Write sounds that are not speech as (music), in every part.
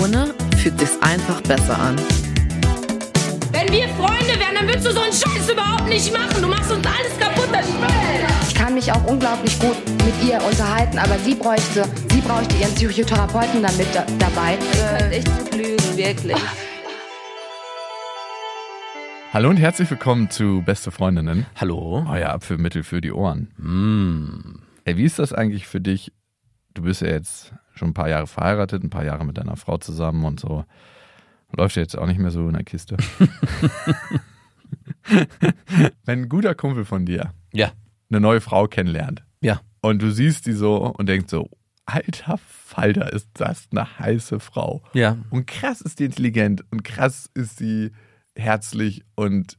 Ohne fühlt sich's einfach besser an. Wenn wir Freunde wären, dann würdest du so einen Scheiß überhaupt nicht machen. Du machst uns alles kaputt. Ich kann mich auch unglaublich gut mit ihr unterhalten, aber sie bräuchte, sie bräuchte ihren Psychotherapeuten damit da, dabei. Äh, echt gut lügen, wirklich. Hallo und herzlich willkommen zu Beste Freundinnen. Hallo? Euer Apfelmittel für die Ohren. Mm. Ey, wie ist das eigentlich für dich? Du bist ja jetzt schon ein paar Jahre verheiratet, ein paar Jahre mit deiner Frau zusammen und so. Läuft ja jetzt auch nicht mehr so in der Kiste. (laughs) Wenn ein guter Kumpel von dir Ja. eine neue Frau kennenlernt Ja. und du siehst die so und denkst so, alter Falter, ist das eine heiße Frau. Ja. Und krass ist die intelligent und krass ist sie herzlich und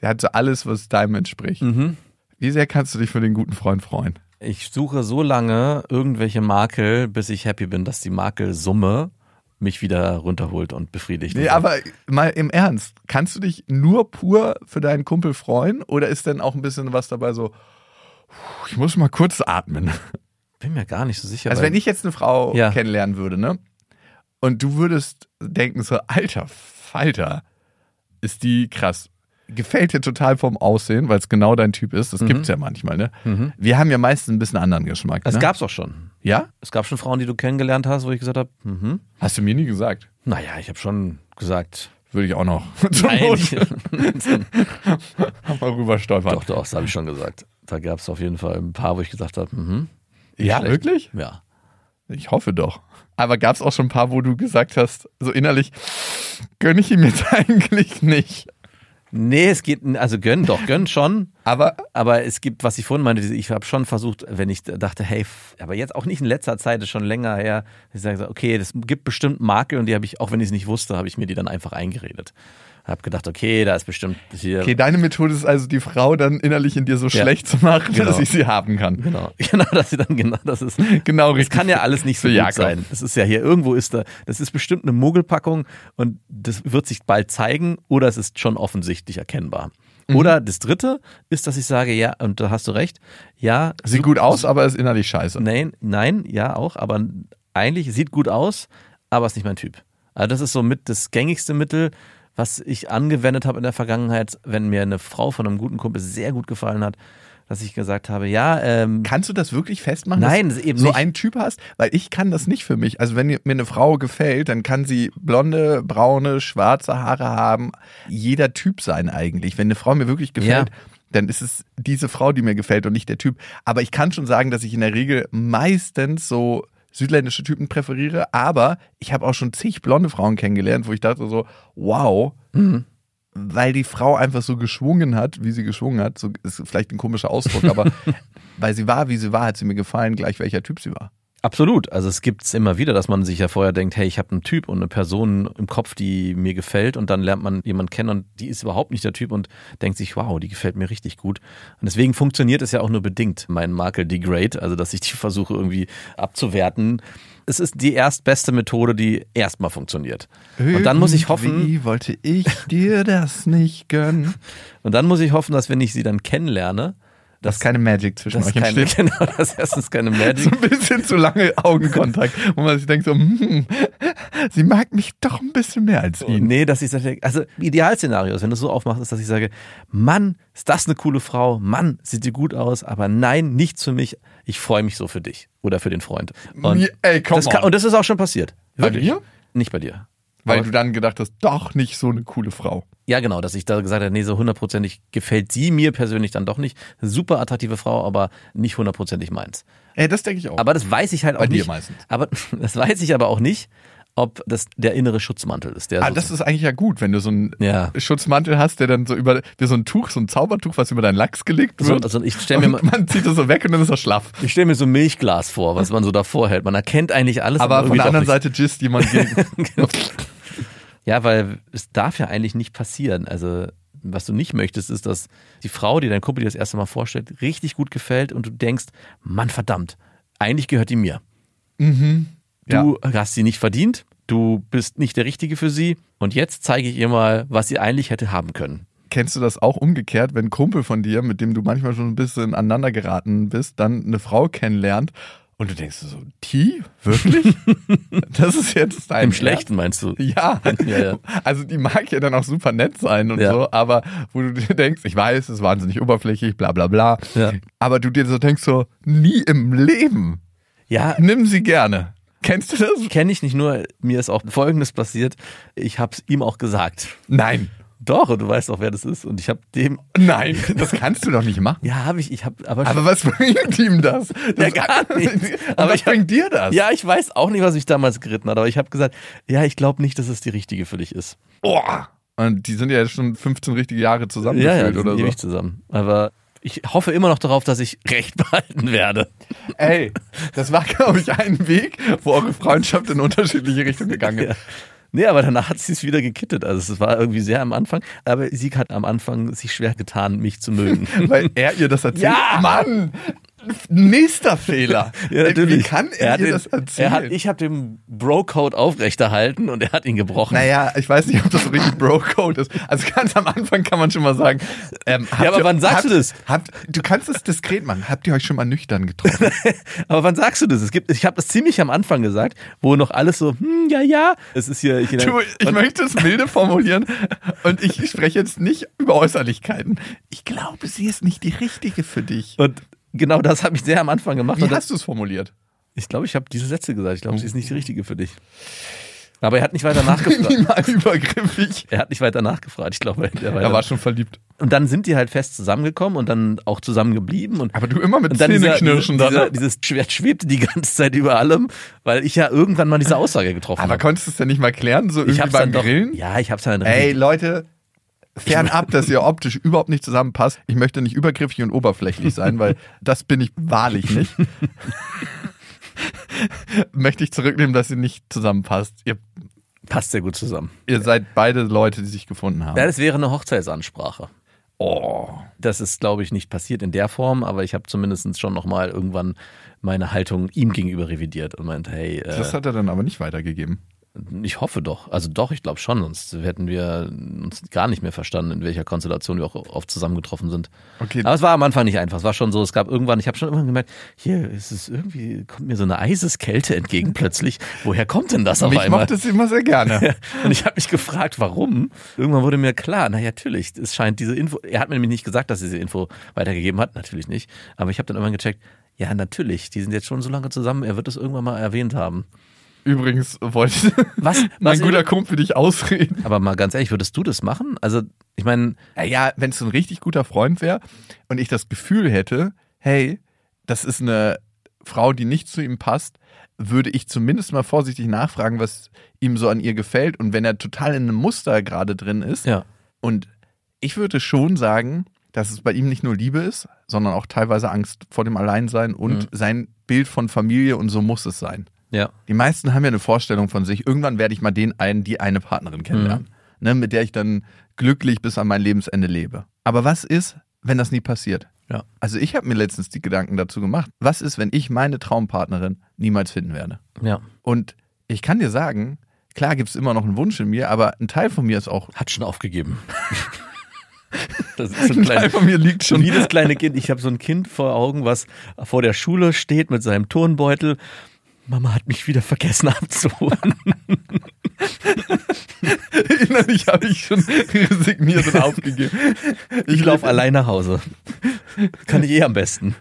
sie hat so alles, was deinem entspricht. Mhm. Wie sehr kannst du dich für den guten Freund freuen? Ich suche so lange irgendwelche Makel, bis ich happy bin, dass die Makelsumme mich wieder runterholt und befriedigt. Nee, aber mal im Ernst, kannst du dich nur pur für deinen Kumpel freuen oder ist denn auch ein bisschen was dabei so, "Puh, ich muss mal kurz atmen? (laughs) bin mir gar nicht so sicher. Also wenn ich jetzt eine Frau Ja. kennenlernen würde, ne? Und du würdest denken so, alter Falter, ist die krass. Gefällt dir total vom Aussehen, weil es genau dein Typ ist. Das gibt's ja manchmal, ne? Mhm. Wir haben ja meistens ein bisschen anderen Geschmack. Es ne? gab's auch schon. Ja? Es gab schon Frauen, die du kennengelernt hast, wo ich gesagt habe, mhm. Hast du mir nie gesagt. naja, ich habe schon gesagt, Würde ich auch noch (laughs) zur nein. (laughs) Mal rüber stolpern. doch, doch, das habe ich schon gesagt. Da gab es auf jeden Fall ein paar, wo ich gesagt habe, mhm. ja, schlecht. wirklich? Ja. Ich hoffe doch. Aber gab es auch schon ein paar, wo du gesagt hast, so innerlich, gönne ich ihm jetzt (laughs) eigentlich nicht. Nee, es geht, also gönnen, doch, gönnen schon. Aber Aber es gibt, was ich vorhin meinte, ich habe schon versucht, wenn ich dachte, hey, aber jetzt auch nicht in letzter Zeit, ist schon länger her, ich sage, so, okay, das gibt bestimmt Makel und die habe ich, auch wenn ich es nicht wusste, habe ich mir die dann einfach eingeredet. Habe gedacht, okay, da ist bestimmt hier. okay, deine Methode ist also, die Frau dann innerlich in dir so Ja. schlecht zu machen, Genau. dass ich sie haben kann. Genau, (laughs) genau, dass sie dann genau, das ist. Genau Das richtig. kann ja alles nicht so gut sein. Das ist ja hier, irgendwo ist da, das ist bestimmt eine Mogelpackung und das wird sich bald zeigen oder es ist schon offensichtlich erkennbar. Mhm. Oder das dritte ist, dass ich sage, ja, und da hast du recht, ja. Sieht gut aus, aber ist innerlich scheiße. Nein, nein, ja auch, aber eigentlich sieht gut aus, aber ist nicht mein Typ. Also das ist so mit das gängigste Mittel, was ich angewendet habe in der Vergangenheit, wenn mir eine Frau von einem guten Kumpel sehr gut gefallen hat, dass ich gesagt habe, ja, ähm, Kannst du das wirklich festmachen? Nein, dass das eben so nicht. einen Typ hast? Weil ich kann das nicht für mich. Also wenn mir eine Frau gefällt, dann kann sie blonde, braune, schwarze Haare haben. Jeder Typ sein eigentlich. Wenn eine Frau mir wirklich gefällt, Ja. dann ist es diese Frau, die mir gefällt und nicht der Typ. Aber ich kann schon sagen, dass ich in der Regel meistens so südländische Typen präferiere. Aber ich habe auch schon zig blonde Frauen kennengelernt, wo ich dachte so, wow. Weil die Frau einfach so geschwungen hat, wie sie geschwungen hat. So ist vielleicht ein komischer Ausdruck, aber (laughs) weil sie war, wie sie war, hat sie mir gefallen, gleich welcher Typ sie war. Absolut. Also es gibt's immer wieder, dass man sich ja vorher denkt, hey, ich habe einen Typ und eine Person im Kopf, die mir gefällt und dann lernt man jemanden kennen und die ist überhaupt nicht der Typ und denkt sich, wow, die gefällt mir richtig gut. Und deswegen funktioniert es ja auch nur bedingt, mein Makel Degrade, also dass ich die (laughs) versuche irgendwie abzuwerten. Es ist die erstbeste Methode, die erstmal funktioniert. Und dann muss ich hoffen, Wie wollte ich dir das nicht gönnen? (laughs) und dann muss ich hoffen, dass wenn ich sie dann kennenlerne, Dass keine Magic zwischen euch keine, entsteht. (laughs) genau, dass erstens keine (laughs) Magic So ein bisschen zu lange Augenkontakt, wo man sich denkt so, hm, sie mag mich doch ein bisschen mehr als ihn. Nee, dass ich sage, also Idealszenario ist, wenn du es so aufmachst, ist, dass ich sage, Mann, ist das eine coole Frau, Mann, sieht die gut aus, aber nein, nichts für mich. Ich freue mich so für dich oder für den Freund. Und, ey, come das kann, und das ist auch schon passiert. Bei Wirklich. mir? Nicht bei dir. Weil Aber- du dann gedacht hast, doch nicht so eine coole Frau. Ja, genau, dass ich da gesagt habe, nee, so hundertprozentig gefällt sie mir persönlich dann doch nicht. Super attraktive Frau, aber nicht hundertprozentig meins. Ey, das denke ich auch. Aber das weiß ich halt auch Bei dir nicht. meistens. Aber (laughs) das weiß ich aber auch nicht, ob das der innere Schutzmantel ist. Der ah, so- das ist eigentlich ja gut, wenn du so einen Ja. Schutzmantel hast, der dann so über, wie so ein Tuch, so ein Zaubertuch, was über deinen Lachs gelegt so, wird. also ich stelle mir, mal- man zieht es so weg und dann ist er schlaff. ich stell mir so ein Milchglas vor, was man so davor hält. Man erkennt eigentlich alles. Aber von irgendwie der anderen. Seite gisst jemand (laughs) gegen. Ja, weil es darf ja eigentlich nicht passieren. Also, was du nicht möchtest, ist, dass die Frau, die dein Kumpel dir das erste Mal vorstellt, richtig gut gefällt und du denkst, Mann, verdammt, eigentlich gehört die mir. Du hast sie nicht verdient, du bist nicht der Richtige für sie und jetzt zeige ich ihr mal, was sie eigentlich hätte haben können. Kennst du das auch umgekehrt, wenn ein Kumpel von dir, mit dem du manchmal schon ein bisschen aneinander geraten bist, dann eine Frau kennenlernt und du denkst so, die? Wirklich? (laughs) das ist jetzt dein Im Ernst? Schlechten meinst du? Ja. (laughs) Ja, ja. also die mag ja dann auch super nett sein und Ja. so, aber wo du dir denkst, ich weiß, es ist wahnsinnig oberflächlich, bla bla bla, Ja. aber du dir so denkst so, nie im Leben, Ja, nimm sie gerne. Kennst du das? kenne ich nicht nur, mir ist auch Folgendes passiert. Ich habe es ihm auch gesagt. Nein. Doch, und du weißt auch, wer das ist. Und ich habe dem, (laughs) Nein, das kannst du doch nicht machen. ja, habe ich, ich habe, aber, Aber was (laughs) bringt ihm das? das Ja, gar (laughs) nichts. Aber was ich hab- bringt dir das? Ja, ich weiß auch nicht, was mich damals geritten hat, aber ich habe gesagt, ja, ich glaube nicht, dass es die richtige für dich ist. Oh. Und die sind ja jetzt schon 15 richtige Jahre Ja, ja, zusammengeführt wir oder sind so. ewig zusammen. Aber ich hoffe immer noch darauf, dass ich Recht behalten werde. Ey, das war, glaube ich, ein Weg, wo eure Freundschaft in unterschiedliche Richtungen gegangen ist. Ja. Nee, aber danach hat sie es wieder gekittet. Also es war irgendwie sehr am Anfang. Aber Sieg hat am Anfang sich schwer getan, mich zu mögen. (laughs) Weil er ihr das erzählt. Ja! Mann! Nächster Fehler. (laughs) Ja, natürlich. Wie kann er, er den, das erzählen? Er hat, ich habe den Bro-Code aufrechterhalten und er hat ihn gebrochen. naja, ich weiß nicht, ob das so richtig Bro-Code ist. Also ganz am Anfang kann man schon mal sagen. Ähm, Ja, aber ihr- wann sagst habt, du das? Habt, du kannst es diskret machen. Habt ihr euch schon mal nüchtern getroffen? (laughs) Aber wann sagst du das? Es gibt, ich habe das ziemlich am Anfang gesagt, wo noch alles so, hm, ja, ja. Es ist hier. Ich, du, ich möchte es milde formulieren und ich spreche jetzt nicht über Äußerlichkeiten. Ich glaube, sie ist nicht die richtige für dich. und genau das habe ich sehr am Anfang gemacht. Wie hast du es formuliert? ich glaube, ich habe diese Sätze gesagt. Ich glaube, sie ist nicht die richtige für dich. Aber er hat nicht weiter (laughs) nachgefragt. Übergriffig. er hat nicht weiter nachgefragt. Ich glaube, er Er war schon verliebt. Und dann sind die halt fest zusammengekommen und dann auch zusammengeblieben. Und, Aber du immer mit und dann dieser, Zähneknirschen dieser, dieses Schwert schwebte die ganze Zeit über allem, weil ich ja irgendwann mal diese Aussage getroffen Aber habe. konntest du es denn nicht mal klären, so Ich irgendwie beim dann doch, Grillen? Ja, ich hab's dann Ey, Leute, fernab, dass ihr optisch überhaupt nicht zusammenpasst. Ich möchte nicht übergriffig und oberflächlich sein, weil das bin ich wahrlich nicht. (laughs) möchte ich zurücknehmen, dass ihr nicht zusammenpasst. Ihr, passt sehr gut zusammen. ihr seid beide Leute, die sich gefunden haben. Ja, das wäre eine Hochzeitsansprache. Oh. Das ist, glaube ich, nicht passiert in der Form, aber ich habe zumindest schon nochmal irgendwann meine Haltung ihm gegenüber revidiert und meinte, hey, äh, Das hat er dann aber nicht weitergegeben. Ich hoffe doch. Also doch, ich glaube schon, sonst hätten wir uns gar nicht mehr verstanden, in welcher Konstellation wir auch oft zusammengetroffen sind. Okay. Aber es war am Anfang nicht einfach. Es war schon so, es gab irgendwann, ich habe schon irgendwann gemerkt, hier ist es irgendwie, kommt mir so eine Eiseskälte entgegen plötzlich. Woher kommt denn das auf Mich einmal? mochte sie immer sehr gerne. (laughs) Und ich habe mich gefragt, warum. Irgendwann wurde mir klar, na ja, natürlich, es scheint diese Info, er hat mir nämlich nicht gesagt, dass er diese Info weitergegeben hat, natürlich nicht. Aber ich habe dann irgendwann gecheckt, ja, natürlich, die sind jetzt schon so lange zusammen, er wird es irgendwann mal erwähnt haben. Übrigens wollte Was? (laughs) mein was guter Kumpel dich ausreden. aber mal ganz ehrlich, würdest du das machen? Also, ich meine, Naja, wenn es so ein richtig guter Freund wäre und ich das Gefühl hätte, hey, das ist eine Frau, die nicht zu ihm passt, würde ich zumindest mal vorsichtig nachfragen, was ihm so an ihr gefällt. Und wenn er total in einem Muster gerade drin ist, ja. und ich würde schon sagen, dass es bei ihm nicht nur Liebe ist, sondern auch teilweise Angst vor dem Alleinsein und Mhm. sein Bild von Familie und so muss es sein. Ja. Die meisten haben ja eine Vorstellung von sich. Irgendwann werde ich mal den einen, die eine Partnerin kennenlernen, ne, mit der ich dann glücklich bis an mein Lebensende lebe. Aber was ist, wenn das nie passiert? Ja. Also ich habe mir letztens die Gedanken dazu gemacht. Was ist, wenn ich meine Traumpartnerin niemals finden werde? Ja. Und ich kann dir sagen, klar gibt es immer noch einen Wunsch in mir, aber ein Teil von mir ist auch, Hat schon aufgegeben. (laughs) Das ist so ein ein Teil kleines, von mir liegt schon wie das kleine Kind. Ich habe so ein Kind vor Augen, was vor der Schule steht mit seinem Turnbeutel. Mama hat mich wieder vergessen (laughs) abzuholen. (laughs) Innerlich habe ich schon resigniert und aufgegeben. Ich laufe allein nach Hause. Kann ich eh am besten.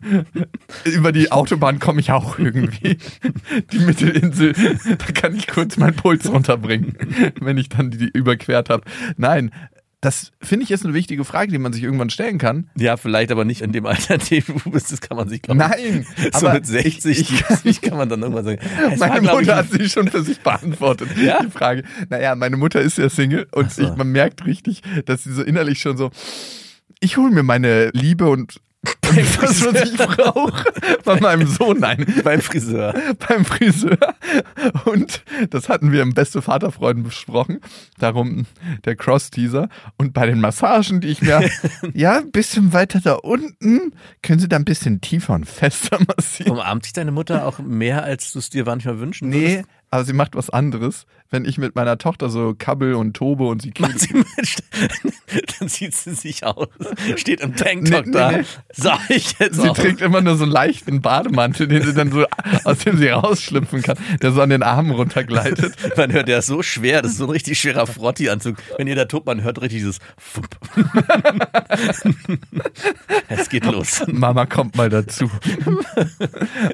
Über die Autobahn komme ich auch irgendwie. Die Mittelinsel, da kann ich kurz meinen Puls runterbringen, wenn ich dann die überquert habe. Nein, das finde ich ist eine wichtige Frage, die man sich irgendwann stellen kann. Ja, vielleicht aber nicht in dem Alter, in (laughs) dem du bist. Das kann man sich, glaube Nein, (laughs) so aber mit 60, ich, ich, 70 (laughs) kann man dann irgendwann sagen. es war, meine glaub ich, Mutter hat sie schon für sich beantwortet, Ja? die Frage. Naja, meine Mutter ist ja Single und so. ich, man merkt richtig, dass sie so innerlich schon so, ich hole mir meine Liebe und das, was ich brauche, bei meinem Sohn, nein, beim Friseur. beim Friseur. Und das hatten wir im Beste Vaterfreuden besprochen. Darum der Cross-Teaser. Und bei den Massagen, die ich mir, (laughs) ja, ein bisschen weiter da unten, können Sie da ein bisschen tiefer und fester massieren. Umarmt dich deine Mutter auch mehr, als du es dir manchmal wünschen Nee, würdest? Aber sie macht was anderes. Wenn ich mit meiner Tochter so kabbel und tobe und sie mit, (laughs) dann sieht sie sich aus. Steht im Tanktop Nee, da. nee. Sag ich jetzt Sie auch. trägt immer nur so einen leichten Bademantel, den sie dann so, (laughs) aus dem sie rausschlüpfen kann, der so an den Armen runtergleitet. (laughs) Man hört, der ist so schwer, das ist so ein richtig schwerer Frotti-Anzug. Wenn ihr da tobt, man hört richtig dieses Fump. Es geht los. Mama kommt mal dazu.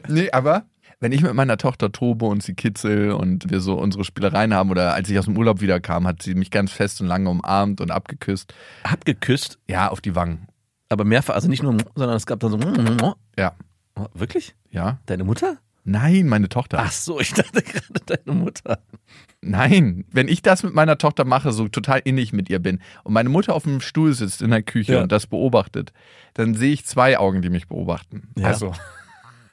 nee, aber wenn ich mit meiner Tochter tobe und sie kitzel und wir so unsere Spielereien haben oder als ich aus dem Urlaub wiederkam, hat sie mich ganz fest und lange umarmt und abgeküsst. Abgeküsst, Ja, auf die Wangen. aber mehrfach, also nicht nur, sondern es gab dann so. Ja. Oh, Wirklich? Ja. Deine Mutter? Nein, meine Tochter. Ach so, ich dachte (laughs) gerade deine Mutter. Nein, wenn ich das mit meiner Tochter mache, so total innig mit ihr bin und meine Mutter auf dem Stuhl sitzt in der Küche Ja. und das beobachtet, dann sehe ich zwei Augen, die mich beobachten. Ja. Also,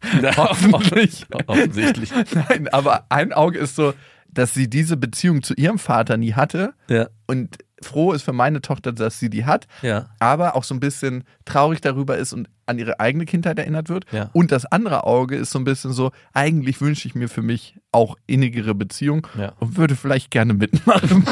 (laughs) hoffentlich. (laughs) Offensichtlich. Nein, aber ein Auge ist so, dass sie diese Beziehung zu ihrem Vater nie hatte Ja, und froh ist für meine Tochter, dass sie die hat, ja. aber auch so ein bisschen traurig darüber ist und an ihre eigene Kindheit erinnert wird. Ja. Und das andere Auge ist so ein bisschen so, eigentlich wünsche ich mir für mich auch innigere Beziehung Ja. und würde vielleicht gerne mitmachen.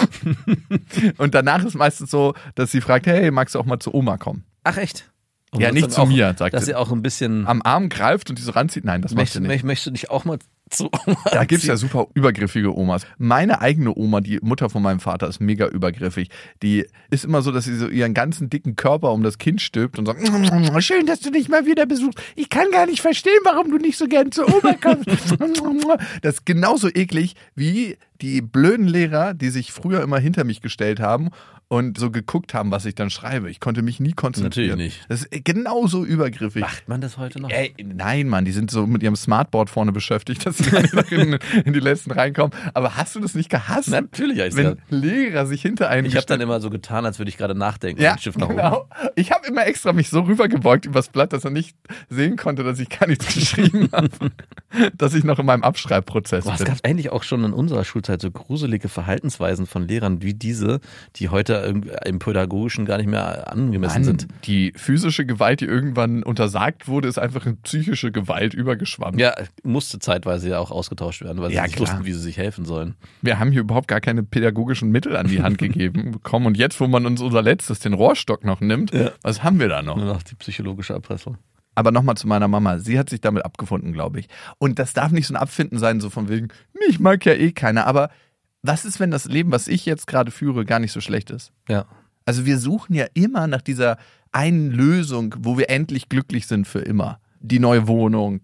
(laughs) und danach ist meistens so, dass sie fragt, hey, magst du auch mal zu Oma kommen? Ach echt? Und Ja, nicht zu auch, mir, sagt Dass sie. auch ein bisschen. Am Arm greift und die so ranzieht? Nein, das macht sie möchtest, nicht. möcht- möchtest du dich auch mal zu. Da gibt's ja super übergriffige Omas. Meine eigene Oma, die Mutter von meinem Vater, ist mega übergriffig. Die ist immer so, dass sie so ihren ganzen dicken Körper um das Kind stülpt und sagt, "Mm, (laughs) schön, dass du dich mal wieder besuchst. Ich kann gar nicht verstehen, warum du nicht so gern zur Oma kommst. (laughs) Das ist genauso eklig wie die blöden Lehrer, die sich früher immer hinter mich gestellt haben und so geguckt haben, was ich dann schreibe. Ich konnte mich nie konzentrieren. Natürlich nicht. Das ist genauso übergriffig. Macht man das heute noch? Ey, nein, Mann, die sind so mit ihrem Smartboard vorne beschäftigt, (laughs) dass sie noch in, in die letzten reinkommen. Aber hast du das nicht gehasst? Natürlich ich's Wenn. Lehrer sich hinter einen Ich habe dann immer so getan, als würde ich gerade nachdenken. ja, Stift nach oben. genau. Ich habe immer extra mich so rübergebeugt übers Blatt, dass er nicht sehen konnte, dass ich gar nichts (laughs) geschrieben habe. dass ich noch in meinem Abschreibprozess Boah, es bin. gab eigentlich auch schon in unserer Schulzeit so gruselige Verhaltensweisen von Lehrern wie diese, die heute irgendwie im Pädagogischen gar nicht mehr angemessen Mann, sind. die physische Gewalt, die irgendwann untersagt wurde, ist einfach in psychische Gewalt übergeschwammt. Ja, musste zeitweise ja auch ausgetauscht werden, weil sie Ja, nicht klar. wussten, wie sie sich helfen sollen. Wir haben hier überhaupt gar keine pädagogischen Mittel an die Hand (laughs) gegeben bekommen. Und jetzt, wo man uns unser letztes, den Rohrstock noch nimmt, Ja. was haben wir da noch? Nur noch die psychologische Erpressung. Aber nochmal zu meiner Mama. Sie hat sich damit abgefunden, glaube ich. Und das darf nicht so ein Abfinden sein, so von wegen, mich mag ja eh keiner. Aber was ist, wenn das Leben, was ich jetzt gerade führe, gar nicht so schlecht ist? Ja. Also wir suchen ja immer nach dieser einen Lösung, wo wir endlich glücklich sind für immer. Die neue Wohnung,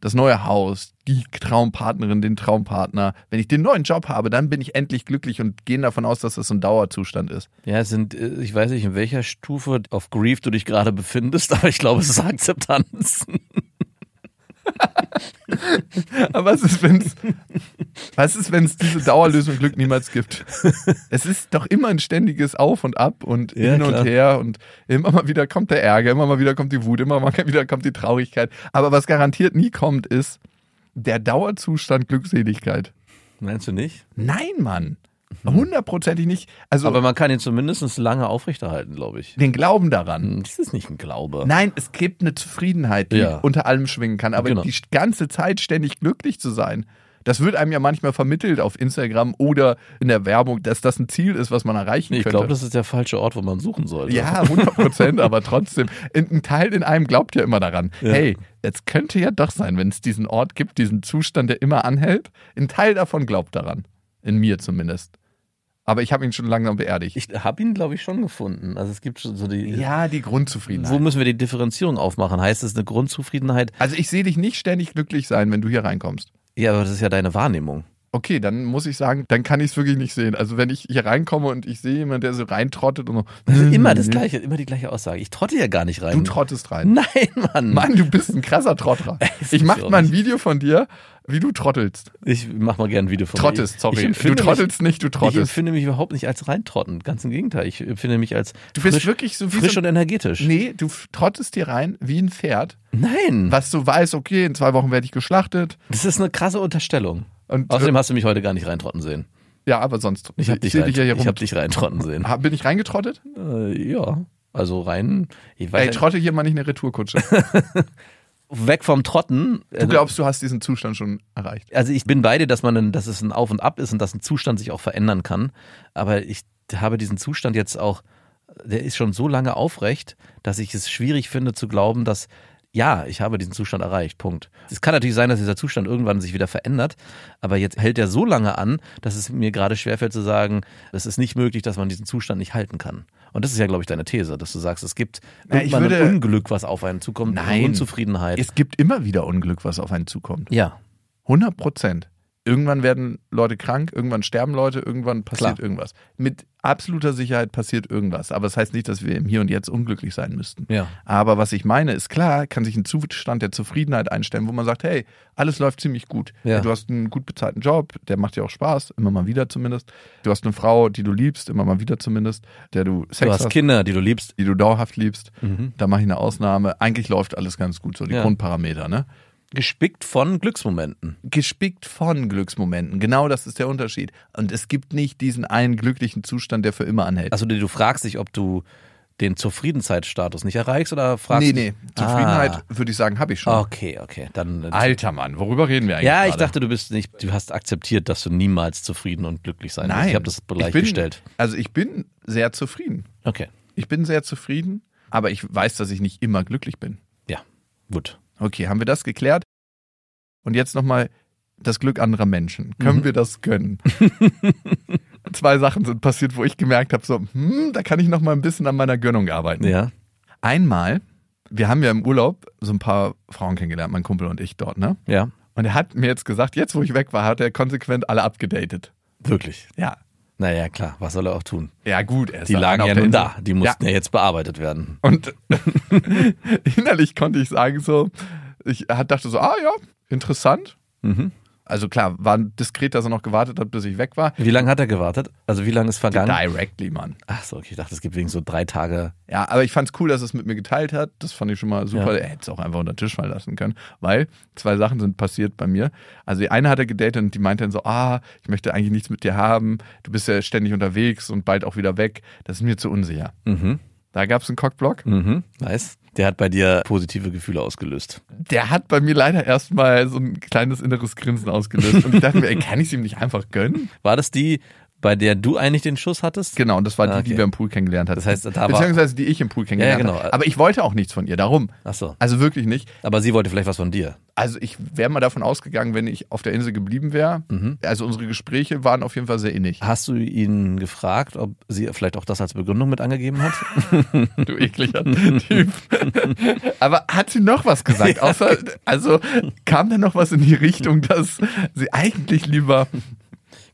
das neue Haus, die Traumpartnerin, den Traumpartner. Wenn ich den neuen Job habe, dann bin ich endlich glücklich und gehen davon aus, dass das so ein Dauerzustand ist. Ja, es sind, äh, ich weiß nicht, in welcher Stufe auf Grief du dich gerade befindest, (laughs) aber ich glaube, es ist Akzeptanz. Aber was ist, wenn es was ist, wenn es diese Dauerlösung Glück niemals gibt? Es ist doch immer ein ständiges Auf und Ab und Ja, hin und klar. her und immer mal wieder kommt der Ärger, immer mal wieder kommt die Wut, immer mal (laughs) wieder kommt die Traurigkeit. Aber was garantiert nie kommt, ist der Dauerzustand Glückseligkeit. Meinst du nicht? Nein, Mann. Hundertprozentig nicht. Also Aber man kann ihn zumindest lange aufrechterhalten, glaube ich. den Glauben daran. Hm, Das ist nicht ein Glaube. Nein, es gibt eine Zufriedenheit, die Ja. unter allem schwingen kann. Aber Genau. die ganze Zeit ständig glücklich zu sein, das wird einem ja manchmal vermittelt auf Instagram oder in der Werbung, dass das ein Ziel ist, was man erreichen ich könnte. glaube, das ist der falsche Ort, wo man suchen sollte. ja, 100 Prozent, aber trotzdem. In- Ein Teil in einem glaubt ja immer daran. Ja. Hey, es könnte ja doch sein, wenn es diesen Ort gibt, diesen Zustand, der immer anhält. Ein Teil davon glaubt daran. In mir zumindest. Aber ich habe ihn schon langsam beerdigt. Ich habe ihn, glaube ich, schon gefunden. Also es gibt schon so die. ja, die Grundzufriedenheit. Wo müssen wir die Differenzierung aufmachen? Heißt es eine Grundzufriedenheit? also ich sehe dich nicht ständig glücklich sein, wenn du hier reinkommst. Ja, aber das ist ja deine Wahrnehmung. Okay, dann muss ich sagen, dann kann ich es wirklich nicht sehen. Also wenn ich hier reinkomme und ich sehe jemanden, der so reintrottet und so. Das ist immer das gleiche, immer die gleiche Aussage. Ich trotte ja gar nicht rein. Du trottest rein. (laughs) Nein, Mann. Mann, du bist ein krasser Trotterer. (laughs) ist Ich mach nicht mal ein. Video von dir, wie du trottelst. Ich mach mal gerne ein Video von Trottest, sorry. Du trottelst nicht, du Mich, ich trottest. empfinde mich überhaupt nicht als reintrotten. Ganz im Gegenteil. Ich empfinde mich als Du bist frisch, wirklich so wie frisch so und energetisch. Nee, du trottest dir rein wie ein Pferd, Nein. was du weißt, okay, in zwei Wochen werde ich geschlachtet. Das ist eine krasse Unterstellung. Und, Außerdem hast du mich heute gar nicht reintrotten sehen. äh, ja, aber sonst. Ich habe dich, rein, dich ich hab dich reintrotten sehen. Bin ich reingetrottet? Äh, ja. Also rein. Ich Ey, weiß, trotte hier mal nicht eine Retourkutsche. (laughs) weg vom Trotten. Du glaubst, du hast diesen Zustand schon erreicht. also ich bin bei dir, dass man, ein- dass es ein Auf und Ab ist und dass ein Zustand sich auch verändern kann. Aber ich habe diesen Zustand jetzt auch, der ist schon so lange aufrecht, dass ich es schwierig finde zu glauben, dass ja, ich habe diesen Zustand erreicht. Punkt. Es kann natürlich sein, dass dieser Zustand irgendwann sich wieder verändert, aber jetzt hält er so lange an, dass es mir gerade schwerfällt zu sagen, es ist nicht möglich, dass man diesen Zustand nicht halten kann. Und das ist ja, glaube ich, deine These, dass du sagst, es gibt ich irgendwann würde- ein Unglück, was auf einen zukommt, Nein. Unzufriedenheit. Es gibt immer wieder Unglück, was auf einen zukommt. ja, 100 Prozent. Irgendwann werden Leute krank, irgendwann sterben Leute, irgendwann passiert Klar. irgendwas. Mit absoluter Sicherheit passiert irgendwas. Aber das heißt nicht, dass wir im Hier und Jetzt unglücklich sein müssten. ja. Aber was ich meine, ist klar, kann sich ein Zustand der Zufriedenheit einstellen, wo man sagt, hey, alles läuft ziemlich gut. Ja. Du hast einen gut bezahlten Job, der macht dir auch Spaß, immer mal wieder zumindest. Du hast eine Frau, die du liebst, immer mal wieder zumindest, der du Sex Du hast hast, Kinder, die du liebst. die du dauerhaft liebst. Mhm. Da mache ich eine Ausnahme. Eigentlich läuft alles ganz gut, so die Ja. Grundparameter, ne? Gespickt von Glücksmomenten. gespickt von Glücksmomenten. Genau das ist der Unterschied. Und es gibt nicht diesen einen glücklichen Zustand, der für immer anhält. Also du fragst dich, ob du den Zufriedenheitsstatus nicht erreichst oder fragst nee, nee. Zufriedenheit Ah. würde ich sagen, habe ich schon. Okay, okay. Dann Alter Mann, worüber reden wir eigentlich? Ja, ich gerade? dachte, du bist nicht, du hast akzeptiert, dass du niemals zufrieden und glücklich sein wirst. Nein. Ich habe das gleichgestellt. Also ich bin sehr zufrieden. Okay. Ich bin sehr zufrieden, aber ich weiß, dass ich nicht immer glücklich bin. Ja, gut. Okay, haben wir das geklärt? Und jetzt nochmal das Glück anderer Menschen. Können Mhm. wir das gönnen? (laughs) Zwei Sachen sind passiert, wo ich gemerkt habe, so, hm, da kann ich noch mal ein bisschen an meiner Gönnung arbeiten. Ja. Einmal, wir haben ja im Urlaub so ein paar Frauen kennengelernt, mein Kumpel und ich dort, ne? Ja. Und er hat mir jetzt gesagt, jetzt wo ich weg war, hat er konsequent alle abgedatet. Wirklich. Ja. Naja, klar. Was soll er auch tun? Ja, gut. Er ist Die lagen ja nun da. Die mussten ja. jetzt bearbeitet werden. Und (laughs) innerlich konnte ich sagen so, ich dachte so, ah ja, interessant. Mhm. Also klar, war diskret, dass er noch gewartet hat, bis ich weg war. Wie lange hat er gewartet? Also wie lange ist vergangen? Directly, Mann. Ach so, okay. Ich dachte, es gibt wegen so drei Tage. Ja, aber ich fand's cool, dass er es mit mir geteilt hat. Das fand ich schon mal super. Ja. Er hätte es auch einfach unter den Tisch fallen lassen können, weil zwei Sachen sind passiert bei mir. Also die eine hat er gedatet und die meinte dann so, ah, ich möchte eigentlich nichts mit dir haben. Du bist ja ständig unterwegs und bald auch wieder weg. Das ist mir zu unsicher. Mhm. Da gab's einen Cockblock. Mhm. Nice. Der hat bei dir positive Gefühle ausgelöst. Der hat bei mir leider erstmal so ein kleines inneres Grinsen ausgelöst. Und ich dachte mir, ey, kann ich es ihm nicht einfach gönnen? War das die, bei der du eigentlich den Schuss hattest? Genau, und das war die, Ah, die okay. wir im Pool kennengelernt hatten. Das heißt, da war- Beziehungsweise die ich im Pool kennengelernt Ja, ja, genau. habe. Aber ich wollte auch nichts von ihr, darum. Ach so. Also wirklich nicht. Aber sie wollte vielleicht was von dir. Also ich wäre mal davon ausgegangen, wenn ich auf der Insel geblieben wäre. Mhm. Also unsere Gespräche waren auf jeden Fall sehr innig. Hast du ihn gefragt, ob sie vielleicht auch das als Begründung mit angegeben hat? (laughs) Du ekliger Typ. Aber hat sie noch was gesagt? (laughs) Außer, also kam da noch was in die Richtung, dass sie eigentlich lieber.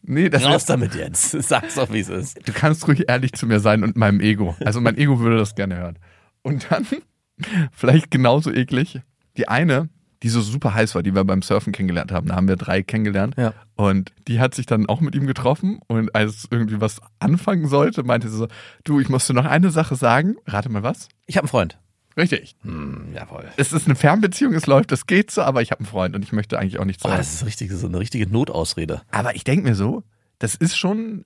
Nee, das Raus damit jetzt. (laughs) Sag's doch, wie es ist. du kannst ruhig ehrlich zu mir sein und meinem Ego. Also mein Ego würde das gerne hören. Und dann, (laughs) vielleicht genauso eklig, die eine, die so super heiß war, die wir beim Surfen kennengelernt haben, da haben wir drei kennengelernt. Ja. Und die hat sich dann auch mit ihm getroffen und als irgendwie was anfangen sollte, meinte sie so, du, ich muss dir noch eine Sache sagen. Rate mal was? Ich habe einen Freund. Richtig. Hm, jawohl. Es ist eine Fernbeziehung, es läuft, es geht so, aber ich habe einen Freund und ich möchte eigentlich auch nichts Oh, sagen. das ist richtig, so eine richtige Notausrede. Aber ich denke mir so, das ist schon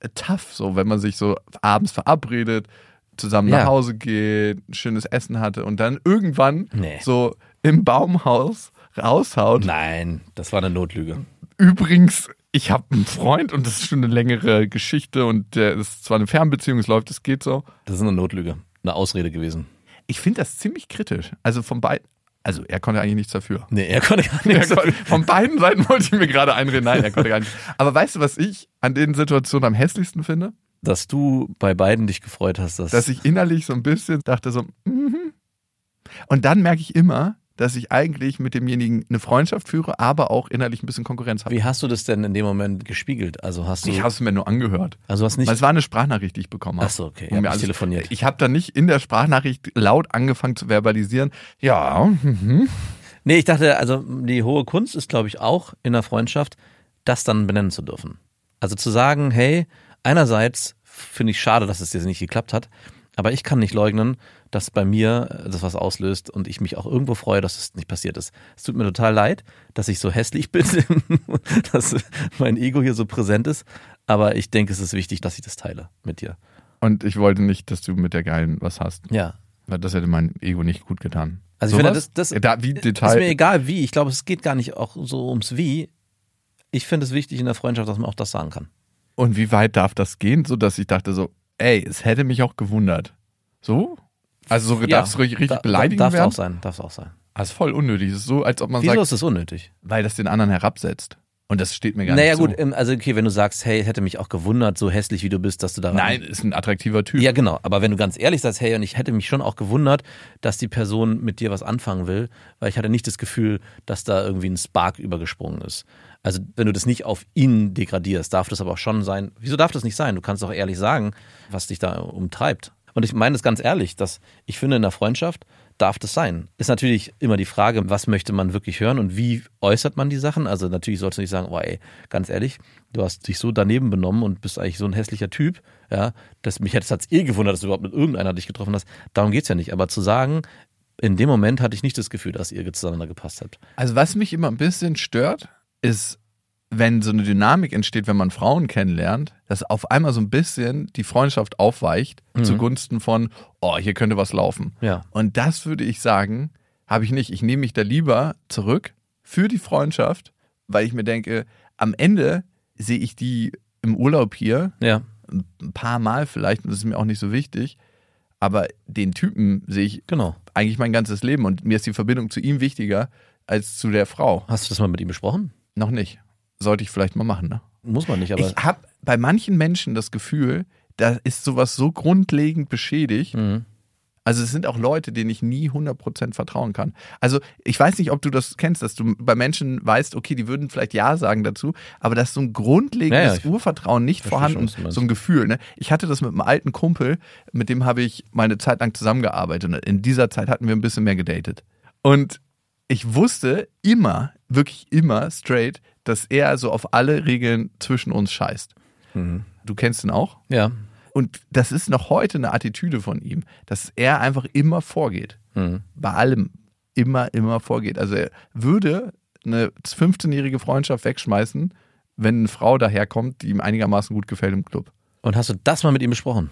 äh, tough, so wenn man sich so abends verabredet, zusammen Ja. nach Hause geht, ein schönes Essen hatte und dann irgendwann Nee. so im Baumhaus raushaut. Nein, das war eine Notlüge. Übrigens, ich habe einen Freund und das ist schon eine längere Geschichte und der ist zwar eine Fernbeziehung, es läuft, es geht so. Das ist eine Notlüge. Eine Ausrede gewesen. Ich finde das ziemlich kritisch. Also von beiden. Also er konnte eigentlich nichts dafür. Nee, er konnte gar nichts. konnte, von beiden Seiten wollte ich mir gerade einreden. Nein, er konnte gar nicht. Aber weißt du, was ich an den Situationen am hässlichsten finde? Dass du bei beiden dich gefreut hast, dass, Dass ich innerlich so ein bisschen dachte so, mhm. Und dann merke ich immer, dass ich eigentlich mit demjenigen eine Freundschaft führe, aber auch innerlich ein bisschen Konkurrenz habe. Wie hast du das denn in dem Moment gespiegelt? Also hast du, Ich habe es mir nur angehört. also hast nicht, Weil es war eine Sprachnachricht, die ich bekommen habe. Ach so, okay. Mir nicht alles- telefoniert. Ich habe dann nicht in der Sprachnachricht laut angefangen zu verbalisieren. Ja, mhm. nee, ich dachte, also die hohe Kunst ist, glaube ich, auch in der Freundschaft, das dann benennen zu dürfen. Also zu sagen, hey, einerseits finde ich schade, dass es dir nicht geklappt hat, aber ich kann nicht leugnen, dass bei mir das was auslöst und ich mich auch irgendwo freue, dass es nicht passiert ist. Es tut mir total leid, dass ich so hässlich (laughs) bin, dass mein Ego hier so präsent ist, aber ich denke, es ist wichtig, dass ich das teile mit dir. Und ich wollte nicht, dass du mit der Geilen was hast. Ja. Weil das hätte mein Ego nicht gut getan. Also ich finde, Sowas? das- das- da, wie Ist Detail. mir egal wie. Ich glaube, es geht gar nicht auch so ums Wie. Ich finde es wichtig in der Freundschaft, dass man auch das sagen kann. Und wie weit darf das gehen, so dass ich dachte so, ey, es hätte mich auch gewundert. So? Also so darf es richtig, richtig da- beleidigend Darf werden? auch sein, darf auch sein. Das ist voll unnötig. Das ist so, als ob man Wieso sagt, ist das unnötig? weil das den anderen herabsetzt. Und das steht mir gar Naja nicht gut, zu. ähm, also okay, wenn du sagst, hey, hätte mich auch gewundert, so hässlich wie du bist, dass du da Nein, ist ein attraktiver Typ. Ja, genau. Aber wenn du ganz ehrlich sagst, hey, und ich hätte mich schon auch gewundert, dass die Person mit dir was anfangen will, weil ich hatte nicht das Gefühl, dass da irgendwie ein Spark übergesprungen ist. Also, wenn du das nicht auf ihn degradierst, darf das aber auch schon sein. Wieso darf das nicht sein? Du kannst doch ehrlich sagen, was dich da umtreibt. Und ich meine es ganz ehrlich, dass ich finde, in der Freundschaft darf das sein. Ist natürlich immer die Frage, was möchte man wirklich hören und wie äußert man die Sachen? Also natürlich sollst du nicht sagen, oh ey, ganz ehrlich, du hast dich so daneben benommen und bist eigentlich so ein hässlicher Typ, ja, dass mich hätte es eh gewundert, dass du überhaupt mit irgendeiner dich getroffen hast. Darum geht's ja nicht. Aber zu sagen, in dem Moment hatte ich nicht das Gefühl, dass ihr zueinander gepasst habt. Also was mich immer ein bisschen stört, ist, wenn so eine Dynamik entsteht, wenn man Frauen kennenlernt, dass auf einmal so ein bisschen die Freundschaft aufweicht zugunsten von, oh, hier könnte was laufen. Ja. Und das würde ich sagen, habe ich nicht. Ich nehme mich da lieber zurück für die Freundschaft, weil ich mir denke, am Ende sehe ich die im Urlaub hier, Ja. ein paar Mal vielleicht, und das ist mir auch nicht so wichtig, aber den Typen sehe ich Genau. eigentlich mein ganzes Leben und mir ist die Verbindung zu ihm wichtiger als zu der Frau. Hast du das mal mit ihm besprochen? Noch nicht. Sollte ich vielleicht mal machen, ne? Muss man nicht, aber. ich habe bei manchen Menschen das Gefühl, da ist sowas so grundlegend beschädigt. Mhm. Also es sind auch Leute, denen ich nie 100% vertrauen kann. Also ich weiß nicht, ob du das kennst, dass du bei Menschen weißt, okay, die würden vielleicht Ja sagen dazu, aber dass so ein grundlegendes Ja, ja, ich Urvertrauen nicht vorhanden schon, so ein Gefühl. Ne? Ich hatte das mit einem alten Kumpel, mit dem habe ich meine Zeit lang zusammengearbeitet. Und in dieser Zeit hatten wir ein bisschen mehr gedatet. Und ich wusste immer, wirklich immer straight, dass er so auf alle Regeln zwischen uns scheißt. Mhm. Du kennst ihn auch? Ja. Und das ist noch heute eine Attitüde von ihm, dass er einfach immer vorgeht. Mhm. Bei allem immer, immer vorgeht. Also er würde eine 15-jährige Freundschaft wegschmeißen, wenn eine Frau daherkommt, die ihm einigermaßen gut gefällt im Club. Und hast du das mal mit ihm besprochen?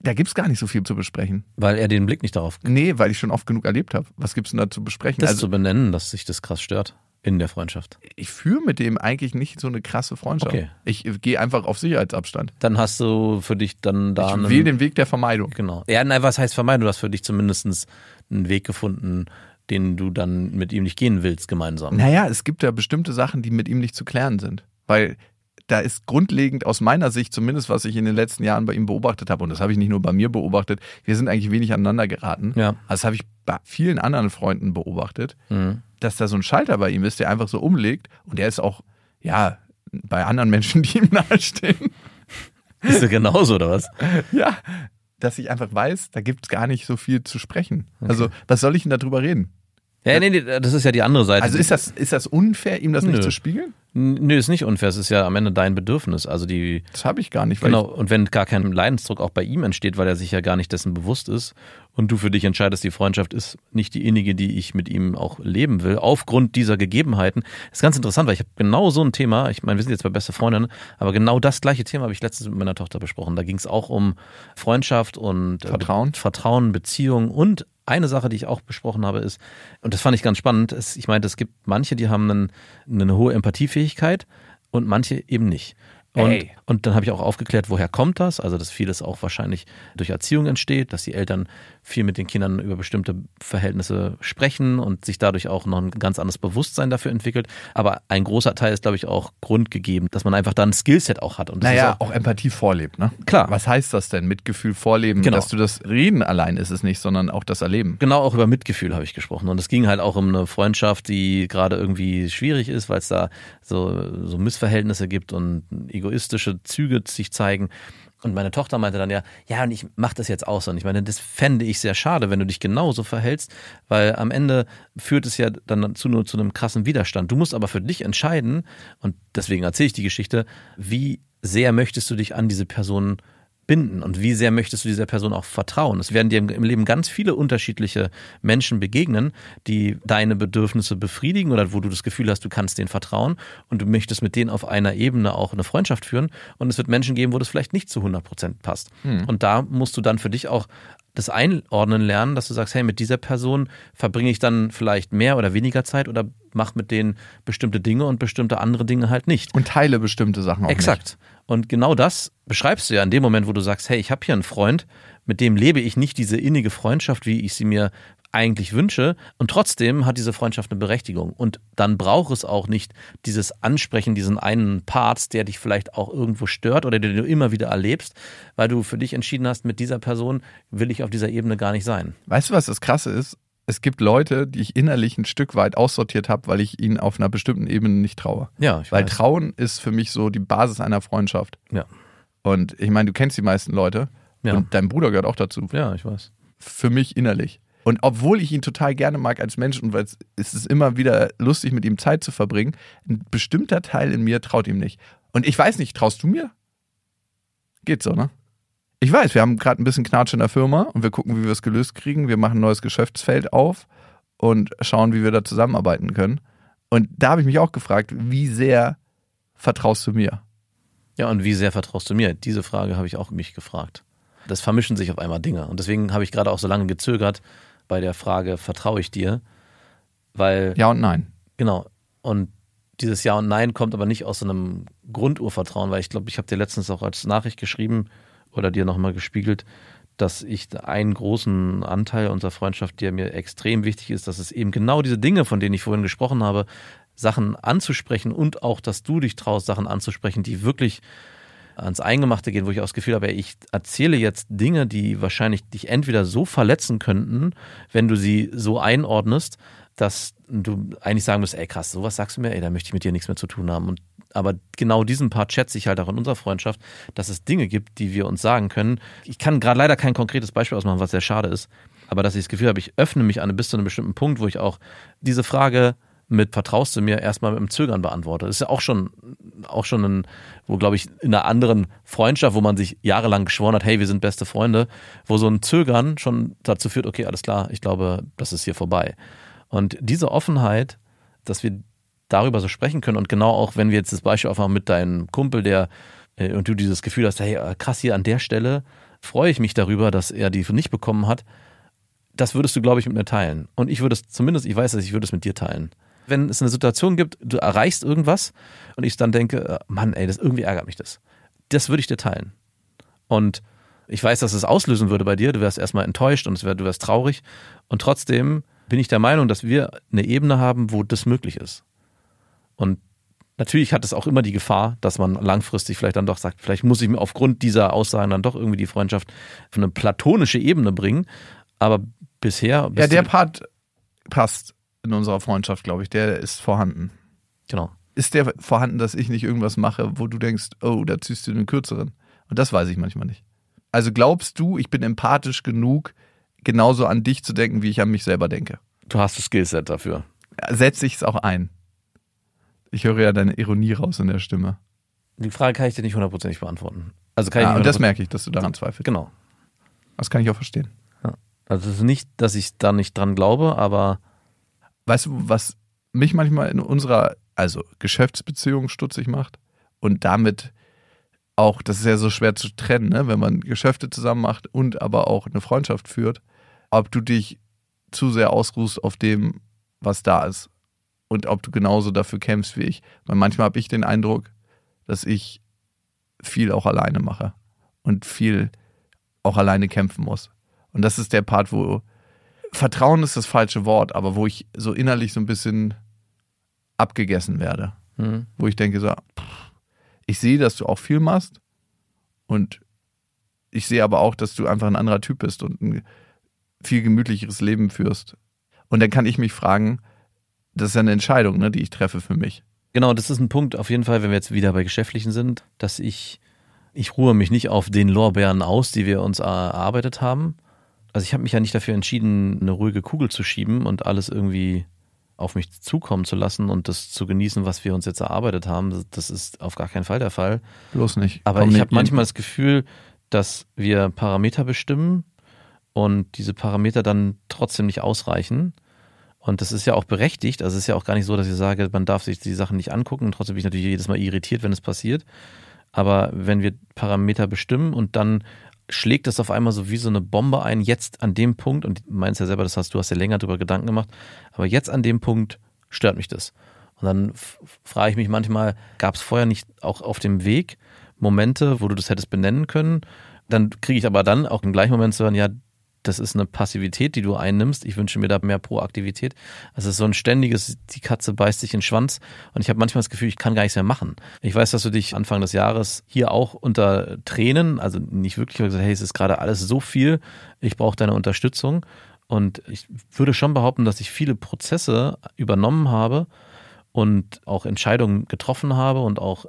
Da gibt es gar nicht so viel zu besprechen. Weil er den Blick nicht darauf. Nee, weil ich schon oft genug erlebt habe. Was gibt's denn da zu besprechen? Das also zu benennen, dass sich das krass stört in der Freundschaft. ich führe mit dem eigentlich nicht so eine krasse Freundschaft. Okay. Ich gehe einfach auf Sicherheitsabstand. Dann hast du für dich dann da Ich wähle den Weg der Vermeidung. Genau. Ja, nein, was heißt vermeiden? Du hast für dich zumindest einen Weg gefunden, den du dann mit ihm nicht gehen willst, gemeinsam. Naja, es gibt ja bestimmte Sachen, die mit ihm nicht zu klären sind. Weil da ist grundlegend aus meiner Sicht, zumindest was ich in den letzten Jahren bei ihm beobachtet habe, und das habe ich nicht nur bei mir beobachtet, wir sind eigentlich wenig aneinander geraten. Ja. Also das habe ich bei vielen anderen Freunden beobachtet, Mhm. dass da so ein Schalter bei ihm ist, der einfach so umlegt und der ist auch, ja, bei anderen Menschen, die ihm nahestehen, Ist du genauso, oder was? (laughs) ja, dass ich einfach weiß, da gibt es gar nicht so viel zu sprechen. Also, was soll ich denn darüber reden? Ja, nee, nee, das ist ja die andere Seite. Also ist das, ist das unfair, ihm das Nö. nicht zu spiegeln? Nö, ist nicht unfair. Es ist ja am Ende dein Bedürfnis. Also die, Das habe ich gar nicht, weil genau. Und wenn gar kein Leidensdruck auch bei ihm entsteht, weil er sich ja gar nicht dessen bewusst ist und du für dich entscheidest, die Freundschaft ist nicht die innige, die ich mit ihm auch leben will, aufgrund dieser Gegebenheiten. Das ist ganz interessant, weil ich habe genau so ein Thema, ich meine, wir sind jetzt bei beste Freundinnen, aber genau das gleiche Thema habe ich letztens mit meiner Tochter besprochen. Da ging es auch um Freundschaft und äh, Vertrauen. Vertrauen, Beziehung und eine Sache, die ich auch besprochen habe, ist, und das fand ich ganz spannend, ist, ich meinte, es gibt manche, die haben einen, eine hohe Empathiefähigkeit und manche eben nicht. Und, und dann habe ich auch aufgeklärt, woher kommt das? Also, dass vieles auch wahrscheinlich durch Erziehung entsteht, dass die Eltern viel mit den Kindern über bestimmte Verhältnisse sprechen und sich dadurch auch noch ein ganz anderes Bewusstsein dafür entwickelt. Aber ein großer Teil ist, glaube ich, auch grundgegeben, dass man einfach da ein Skillset auch hat. Und das Naja, ist auch, auch Empathie vorlebt, ne? Klar. Was heißt das denn? Mitgefühl vorleben, Genau. dass du das Reden allein ist es nicht, sondern auch das Erleben. Genau, auch über Mitgefühl habe ich gesprochen. Und es ging halt auch um eine Freundschaft, die gerade irgendwie schwierig ist, weil es da so, so Missverhältnisse gibt und egoistische Züge sich zeigen. Und meine Tochter meinte dann ja, ja, und ich mache das jetzt auch so. Und ich meine, das fände ich sehr schade, wenn du dich genauso verhältst, weil am Ende führt es ja dann zu, nur zu einem krassen Widerstand. Du musst aber für dich entscheiden, und deswegen erzähle ich die Geschichte, wie sehr möchtest du dich an diese Person binden und wie sehr möchtest du dieser Person auch vertrauen. Es werden dir im Leben ganz viele unterschiedliche Menschen begegnen, die deine Bedürfnisse befriedigen oder wo du das Gefühl hast, du kannst denen vertrauen und du möchtest mit denen auf einer Ebene auch eine Freundschaft führen und es wird Menschen geben, wo das vielleicht nicht zu 100 Prozent passt. Und da musst du dann für dich auch das einordnen lernen, dass du sagst, hey, mit dieser Person verbringe ich dann vielleicht mehr oder weniger Zeit oder mach mit denen bestimmte Dinge und bestimmte andere Dinge halt nicht. Und teile bestimmte Sachen auch Exakt. Und genau das beschreibst du ja in dem Moment, wo du sagst, hey, ich habe hier einen Freund, mit dem lebe ich nicht diese innige Freundschaft, wie ich sie mir eigentlich wünsche. Und trotzdem hat diese Freundschaft eine Berechtigung. Und dann braucht es auch nicht dieses Ansprechen, diesen einen Parts, der dich vielleicht auch irgendwo stört oder den du immer wieder erlebst, weil du für dich entschieden hast, mit dieser Person will ich auf dieser Ebene gar nicht sein. Weißt du, was das Krasse ist? Es gibt Leute, die ich innerlich ein Stück weit aussortiert habe, weil ich ihnen auf einer bestimmten Ebene nicht traue. Ja, ich Weil weiß. Trauen ist für mich so die Basis einer Freundschaft. Ja. Und ich meine, du kennst die meisten Leute. Ja. Und dein Bruder gehört auch dazu. Ja, ich weiß. Für mich innerlich. Und obwohl ich ihn total gerne mag als Mensch und weil es es ist immer wieder lustig, mit ihm Zeit zu verbringen, ein bestimmter Teil in mir traut ihm nicht. Und ich weiß nicht, traust du mir? Geht so, ne? Ich weiß, wir haben gerade ein bisschen Knatsch in der Firma und wir gucken, wie wir es gelöst kriegen. Wir machen ein neues Geschäftsfeld auf und schauen, wie wir da zusammenarbeiten können. Und da habe ich mich auch gefragt, wie sehr vertraust du mir? Ja, und wie sehr vertraust du mir? Diese Frage habe ich auch mich gefragt. Das vermischen sich auf einmal Dinge. Und deswegen habe ich gerade auch so lange gezögert bei der Frage, vertraue ich dir? Weil, Ja und nein. genau, und dieses Ja und Nein kommt aber nicht aus so einem Grundurvertrauen, weil ich glaube, ich habe dir letztens auch als Nachricht geschrieben oder dir nochmal gespiegelt, dass ich einen großen Anteil unserer Freundschaft, der mir extrem wichtig ist, dass es eben genau diese Dinge, von denen ich vorhin gesprochen habe, Sachen anzusprechen und auch, dass du dich traust, Sachen anzusprechen, die wirklich ans Eingemachte gehen, wo ich auch das Gefühl habe, ich erzähle jetzt Dinge, die wahrscheinlich dich entweder so verletzen könnten, wenn du sie so einordnest, dass du eigentlich sagen musst, ey krass, sowas sagst du mir, ey, da möchte ich mit dir nichts mehr zu tun haben. Und aber genau diesen Part schätze ich halt auch in unserer Freundschaft, dass es Dinge gibt, die wir uns sagen können. Ich kann gerade leider kein konkretes Beispiel ausmachen, was sehr schade ist, aber dass ich das Gefühl habe, ich öffne mich an bis zu einem bestimmten Punkt, wo ich auch diese Frage mit vertraust du mir erstmal mit dem Zögern beantworte. Das ist ja auch schon, auch schon ein, wo glaube ich in einer anderen Freundschaft, wo man sich jahrelang geschworen hat, hey, wir sind beste Freunde, wo so ein Zögern schon dazu führt, okay, alles klar, ich glaube, das ist hier vorbei. Und diese Offenheit, dass wir darüber so sprechen können und genau auch, wenn wir jetzt das Beispiel aufmachen mit deinem Kumpel, der äh, und du dieses Gefühl hast, hey, äh, krass, hier an der Stelle freue ich mich darüber, dass er die nicht bekommen hat, das würdest du, glaube ich, mit mir teilen. Und ich würde es zumindest, ich weiß, dass ich würde es mit dir teilen. Wenn es eine Situation gibt, du erreichst irgendwas und ich dann denke, äh, Mann, ey, das irgendwie ärgert mich das. Das würde ich dir teilen. Und ich weiß, dass es auslösen würde bei dir. Du wärst erstmal enttäuscht und es wär, du wärst traurig. Und trotzdem bin ich der Meinung, dass wir eine Ebene haben, wo das möglich ist. Und natürlich hat es auch immer die Gefahr, dass man langfristig vielleicht dann doch sagt, vielleicht muss ich mir aufgrund dieser Aussagen dann doch irgendwie die Freundschaft auf eine platonische Ebene bringen. Aber bisher. Ja, der Part passt in unserer Freundschaft, glaube ich. Der ist vorhanden. Genau. Ist der vorhanden, dass ich nicht irgendwas mache, wo du denkst, oh, da ziehst du den kürzeren? Und das weiß ich manchmal nicht. Also glaubst du, ich bin empathisch genug, genauso an dich zu denken, wie ich an mich selber denke? Du hast das Skillset dafür. Setze ich es auch ein? Ich höre ja deine Ironie raus in der Stimme. Die Frage kann ich dir nicht hundertprozentig beantworten. Also kann ich Ja, nicht und das 100% merke ich, dass du daran zweifelst. Genau. Das kann ich auch verstehen. Also es ist nicht, dass ich da nicht dran glaube, aber Weißt du, was mich manchmal in unserer, also Geschäftsbeziehung stutzig macht? Und damit auch, das ist ja so schwer zu trennen, ne? wenn man Geschäfte zusammen macht und aber auch eine Freundschaft führt, ob du dich zu sehr ausruhst auf dem, was da ist. Und ob du genauso dafür kämpfst wie ich. Weil manchmal habe ich den Eindruck, dass ich viel auch alleine mache und viel auch alleine kämpfen muss. Und das ist der Part, wo Vertrauen ist das falsche Wort, aber wo ich so innerlich so ein bisschen abgegessen werde. Mhm. Wo ich denke so, pff, ich sehe, dass du auch viel machst und ich sehe aber auch, dass du einfach ein anderer Typ bist und ein viel gemütlicheres Leben führst. Und dann kann ich mich fragen, das ist ja eine Entscheidung, ne, die ich treffe für mich. Genau, das ist ein Punkt auf jeden Fall, wenn wir jetzt wieder bei Geschäftlichen sind, dass ich, ich ruhe mich nicht auf den Lorbeeren aus, die wir uns erarbeitet haben. Also ich habe mich ja nicht dafür entschieden, eine ruhige Kugel zu schieben und alles irgendwie auf mich zukommen zu lassen und das zu genießen, was wir uns jetzt erarbeitet haben. Das- ist auf gar keinen Fall der Fall. Bloß nicht. Aber Komm ich habe manchmal das Gefühl, dass wir Parameter bestimmen und diese Parameter dann trotzdem nicht ausreichen. Und das ist ja auch berechtigt. Also es ist ja auch gar nicht so, dass ich sage, man darf sich die Sachen nicht angucken. Und trotzdem bin ich natürlich jedes Mal irritiert, wenn es passiert. Aber wenn wir Parameter bestimmen und dann schlägt das auf einmal so wie so eine Bombe ein, jetzt an dem Punkt, und du meinst ja selber, das hast du hast ja länger darüber Gedanken gemacht, aber jetzt an dem Punkt stört mich das. Und dann frage ich mich manchmal, gab es vorher nicht auch auf dem Weg Momente, wo du das hättest benennen können? Dann kriege ich aber dann auch im gleichen Moment zu hören, ja, das ist eine Passivität, die du einnimmst. Ich wünsche mir da mehr Proaktivität. Also es ist so ein ständiges, die Katze beißt sich in den Schwanz. Und ich habe manchmal das Gefühl, ich kann gar nichts mehr machen. Ich weiß, dass du dich Anfang des Jahres hier auch unter Tränen, also nicht wirklich, aber gesagt, hey, es ist gerade alles so viel, ich brauche deine Unterstützung. Und ich würde schon behaupten, dass ich viele Prozesse übernommen habe und auch Entscheidungen getroffen habe und auch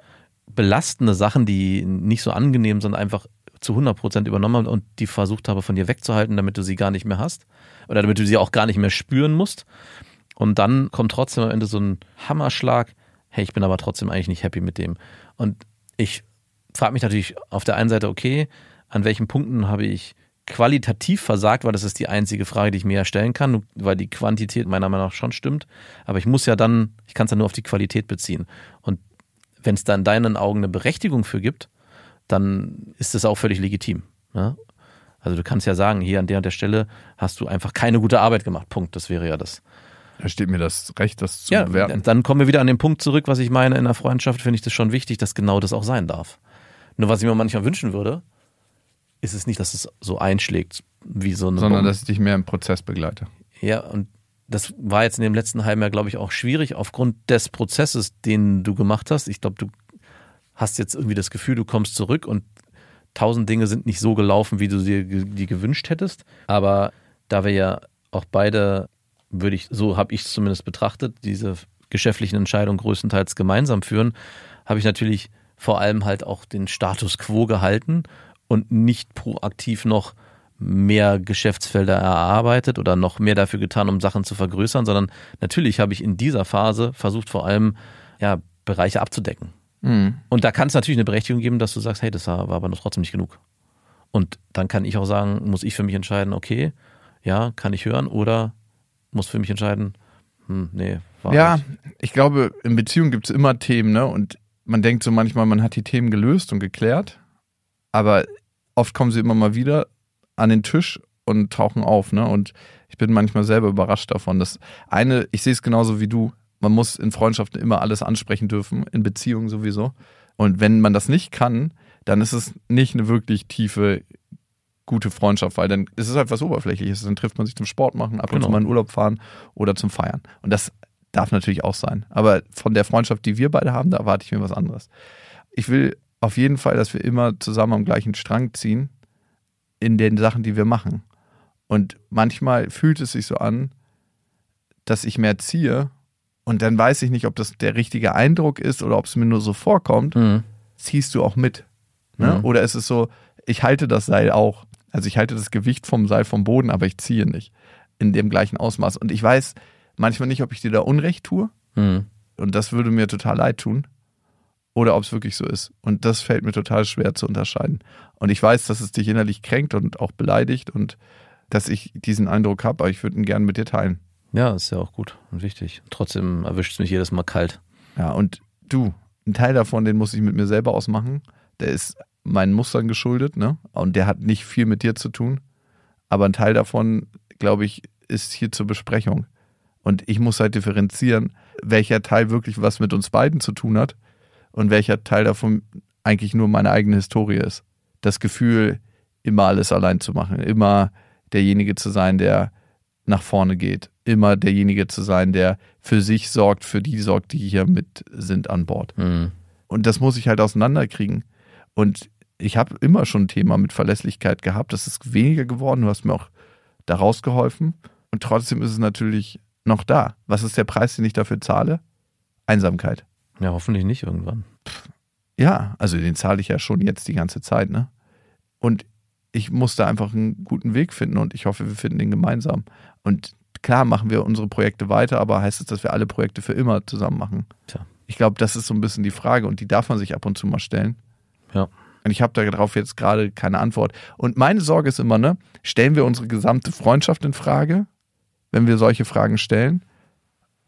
belastende Sachen, die nicht so angenehm sind, einfach zu 100 Prozent übernommen habe und die versucht habe, von dir wegzuhalten, damit du sie gar nicht mehr hast oder damit du sie auch gar nicht mehr spüren musst. Und dann kommt trotzdem am Ende so ein Hammerschlag, hey, ich bin aber trotzdem eigentlich nicht happy mit dem. Und ich frage mich natürlich auf der einen Seite, okay, an welchen Punkten habe ich qualitativ versagt, weil das ist die einzige Frage, die ich mir ja stellen kann, weil die Quantität meiner Meinung nach schon stimmt. Aber ich muss ja dann, ich kann es ja nur auf die Qualität beziehen. Und wenn es da in deinen Augen eine Berechtigung für gibt, dann ist das auch völlig legitim. Ja? Also du kannst ja sagen, hier an der und der Stelle hast du einfach keine gute Arbeit gemacht. Punkt. Das wäre ja das. Da steht mir das Recht, das zu Ja, bewerten. dann kommen wir wieder an den Punkt zurück, was ich meine. In der Freundschaft finde ich das schon wichtig, dass genau das auch sein darf. Nur was ich mir manchmal wünschen würde, ist es nicht, dass es so einschlägt wie so eine sondern Bombe. dass ich dich mehr im Prozess begleite. Ja, und das war jetzt in dem letzten halben Jahr, glaube ich, auch schwierig aufgrund des Prozesses, den du gemacht hast. Ich glaube, du hast jetzt irgendwie das Gefühl, du kommst zurück und tausend Dinge sind nicht so gelaufen, wie du dir die gewünscht hättest. Aber da wir ja auch beide, würde ich, so habe ich es zumindest betrachtet, diese geschäftlichen Entscheidungen größtenteils gemeinsam führen, habe ich natürlich vor allem halt auch den Status quo gehalten und nicht proaktiv noch mehr Geschäftsfelder erarbeitet oder noch mehr dafür getan, um Sachen zu vergrößern, sondern natürlich habe ich in dieser Phase versucht, vor allem ja, Bereiche abzudecken. Und da kann es natürlich eine Berechtigung geben, dass du sagst, hey, das war war aber noch trotzdem nicht genug. Und dann kann ich auch sagen, muss ich für mich entscheiden, okay, ja, kann ich hören oder muss für mich entscheiden, hm, nee, war Ja, nicht. ich glaube, in Beziehungen gibt es immer Themen, ne? Und man denkt so manchmal, man hat die Themen gelöst und geklärt, aber oft kommen sie immer mal wieder an den Tisch und tauchen auf, ne? Und ich bin manchmal selber überrascht davon. Das eine, ich sehe es genauso wie du, man muss in Freundschaften immer alles ansprechen dürfen, in Beziehungen sowieso. Und wenn man das nicht kann, dann ist es nicht eine wirklich tiefe, gute Freundschaft, weil dann ist es halt was Oberflächliches. Dann trifft man sich zum Sport machen, ab und Genau. zu mal in Urlaub fahren oder zum Feiern. Und das darf natürlich auch sein. Aber von der Freundschaft, die wir beide haben, da erwarte ich mir was anderes. Ich will auf jeden Fall, dass wir immer zusammen am gleichen Strang ziehen in den Sachen, die wir machen. Und manchmal fühlt es sich so an, dass ich mehr ziehe und dann weiß ich nicht, ob das der richtige Eindruck ist oder ob es mir nur so vorkommt. Mhm. Ziehst du auch mit? Ne? Mhm. Oder ist es so, ich halte das Seil auch. Also ich halte das Gewicht vom Seil vom Boden, aber ich ziehe nicht in dem gleichen Ausmaß. Und ich weiß manchmal nicht, ob ich dir da Unrecht tue Mhm. und das würde mir total leid tun oder ob es wirklich so ist. Und das fällt mir total schwer zu unterscheiden. Und ich weiß, dass es dich innerlich kränkt und auch beleidigt und dass ich diesen Eindruck habe, aber ich würde ihn gerne mit dir teilen. Ja, ist ja auch gut und wichtig. Trotzdem erwischt es mich jedes Mal kalt. Ja, und du, ein Teil davon, den muss ich mit mir selber ausmachen. Der ist meinen Mustern geschuldet, ne? Und der hat nicht viel mit dir zu tun. Aber ein Teil davon, glaube ich, ist hier zur Besprechung. Und ich muss halt differenzieren, welcher Teil wirklich was mit uns beiden zu tun hat und welcher Teil davon eigentlich nur meine eigene Historie ist. Das Gefühl, immer alles allein zu machen, immer derjenige zu sein, der nach vorne geht, immer derjenige zu sein, der für sich sorgt, für die sorgt, die hier mit sind an Bord. Mhm. Und das muss ich halt auseinanderkriegen. Und ich habe immer schon ein Thema mit Verlässlichkeit gehabt. Das ist weniger geworden. Du hast mir auch da rausgeholfen. Und trotzdem ist es natürlich noch da. Was ist der Preis, den ich dafür zahle? Einsamkeit. Ja, hoffentlich nicht irgendwann. Ja, also den zahle ich ja schon jetzt die ganze Zeit, ne? Und ich muss da einfach einen guten Weg finden und ich hoffe, wir finden den gemeinsam. Und klar machen wir unsere Projekte weiter, aber heißt es, dass wir alle Projekte für immer zusammen machen? Tja. Ich glaube, das ist so ein bisschen die Frage und die darf man sich ab und zu mal stellen. Ja. Und ich habe darauf jetzt gerade keine Antwort. Und meine Sorge ist immer, ne, stellen wir unsere gesamte Freundschaft in Frage, wenn wir solche Fragen stellen?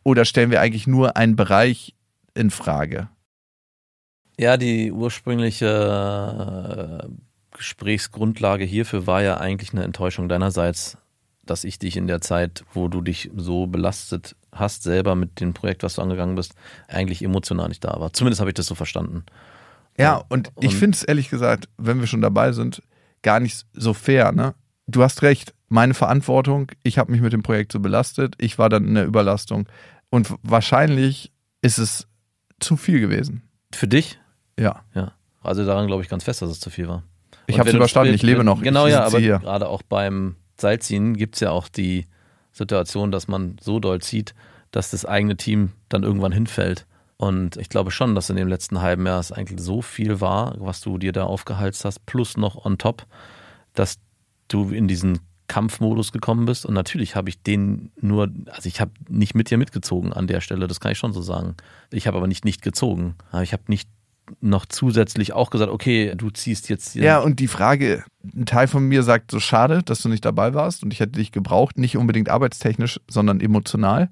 Oder stellen wir eigentlich nur einen Bereich in Frage? Ja, die ursprüngliche äh, Gesprächsgrundlage hierfür war ja eigentlich eine Enttäuschung deinerseits, dass ich dich in der Zeit, wo du dich so belastet hast, selber mit dem Projekt, was du angegangen bist, eigentlich emotional nicht da war. Zumindest habe ich das so verstanden. Ja, und ich Und- finde es ehrlich gesagt, wenn wir schon dabei sind, gar nicht so fair, ne? Du hast recht, meine Verantwortung, ich habe mich mit dem Projekt so belastet, ich war dann in der Überlastung. Und wahrscheinlich ist es zu viel gewesen. Für dich? Ja. Ja. Also daran glaube ich ganz fest, dass es zu viel war. Ich habe es überstanden, ich lebe noch. Genau, ich ja, aber hier. gerade auch beim Seilziehen gibt es ja auch die Situation, dass man so doll zieht, dass das eigene Team dann irgendwann hinfällt. Und ich glaube schon, dass in dem letzten halben Jahr es eigentlich so viel war, was du dir da aufgehalst hast, plus noch on top, dass du in diesen Kampfmodus gekommen bist. Und natürlich habe ich den nur, also ich habe nicht mit dir mitgezogen an der Stelle, das kann ich schon so sagen. Ich habe aber nicht nicht gezogen. Ich habe nicht noch zusätzlich auch gesagt, okay, du ziehst jetzt hier. Ja, und die Frage, ein Teil von mir sagt so schade, dass du nicht dabei warst und ich hätte dich gebraucht, nicht unbedingt arbeitstechnisch, sondern emotional.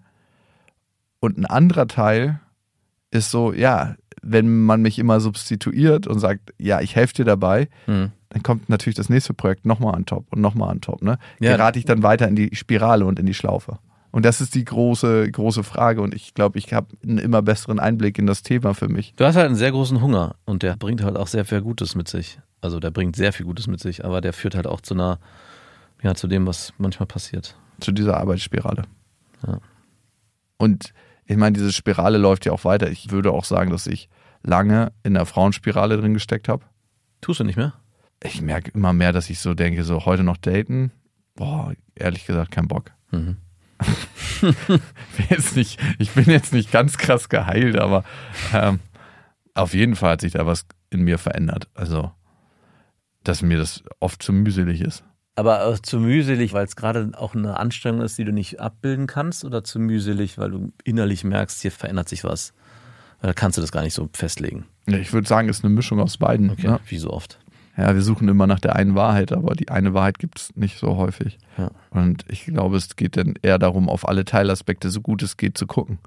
Und ein anderer Teil ist so, ja, wenn man mich immer substituiert und sagt, ja, ich helfe dir dabei, Hm. dann kommt natürlich das nächste Projekt nochmal an top und nochmal an top. Ne? Ja. Gerate ich dann weiter in die Spirale und in die Schlaufe. Und das ist die große, große Frage. Und ich glaube, ich habe einen immer besseren Einblick in das Thema für mich. Du hast halt einen sehr großen Hunger und der bringt halt auch sehr viel Gutes mit sich. Also der bringt sehr viel Gutes mit sich, aber der führt halt auch zu einer, ja, zu dem, was manchmal passiert. zu dieser Arbeitsspirale. Ja. Und ich meine, diese Spirale läuft ja auch weiter. Ich würde auch sagen, dass ich lange in der Frauenspirale drin gesteckt habe. Tust du nicht mehr? Ich merke immer mehr, dass ich so denke, so heute noch daten. Boah, ehrlich gesagt, kein Bock. Mhm. Ich bin jetzt nicht, ich bin jetzt nicht ganz krass geheilt, aber ähm, auf jeden Fall hat sich da was in mir verändert. Also, dass mir das oft zu mühselig ist. Aber auch zu mühselig, weil es gerade auch eine Anstrengung ist, die du nicht abbilden kannst, oder zu mühselig, weil du innerlich merkst, hier verändert sich was. Oder kannst du das gar nicht so festlegen? Ja, Ich würde sagen, es ist eine Mischung aus beiden. Okay, Ne? wie so oft. Ja, wir suchen immer nach der einen Wahrheit, aber die eine Wahrheit gibt es nicht so häufig. Ja. Und ich glaube, es geht dann eher darum, auf alle Teilaspekte so gut es geht zu gucken.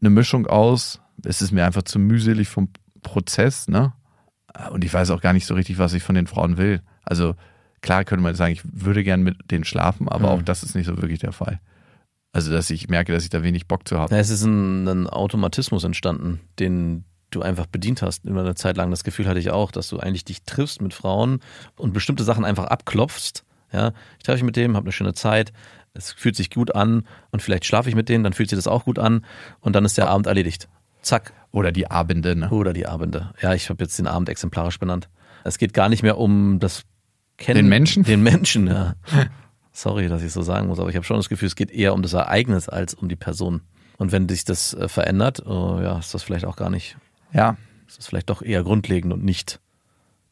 Eine Mischung aus, es ist mir einfach zu mühselig vom Prozess, ne? Und ich weiß auch gar nicht so richtig, was ich von den Frauen will. Also klar könnte man sagen, ich würde gern mit denen schlafen, aber Mhm. auch das ist nicht so wirklich der Fall. Also, dass ich merke, dass ich da wenig Bock zu habe. Ja, es ist ein, ein Automatismus entstanden, den du einfach bedient hast. Über eine Zeit lang das Gefühl hatte ich auch, dass du eigentlich dich triffst mit Frauen und bestimmte Sachen einfach abklopfst. Ja, ich treffe mich mit dem, habe eine schöne Zeit, es fühlt sich gut an und vielleicht schlafe ich mit denen, dann fühlt sich das auch gut an und dann ist der Abend erledigt. Zack. Oder die Abende, ne? Oder die Abende. Ja, ich habe jetzt den Abend exemplarisch benannt. Es geht gar nicht mehr um das Kennen. Den Menschen? Den Menschen, ja. (laughs) Sorry, dass ich so sagen muss, aber ich habe schon das Gefühl, es geht eher um das Ereignis als um die Person. Und wenn sich das äh, verändert, oh, ja, ist das vielleicht auch gar nicht, Ja, ist das vielleicht doch eher grundlegend und nicht,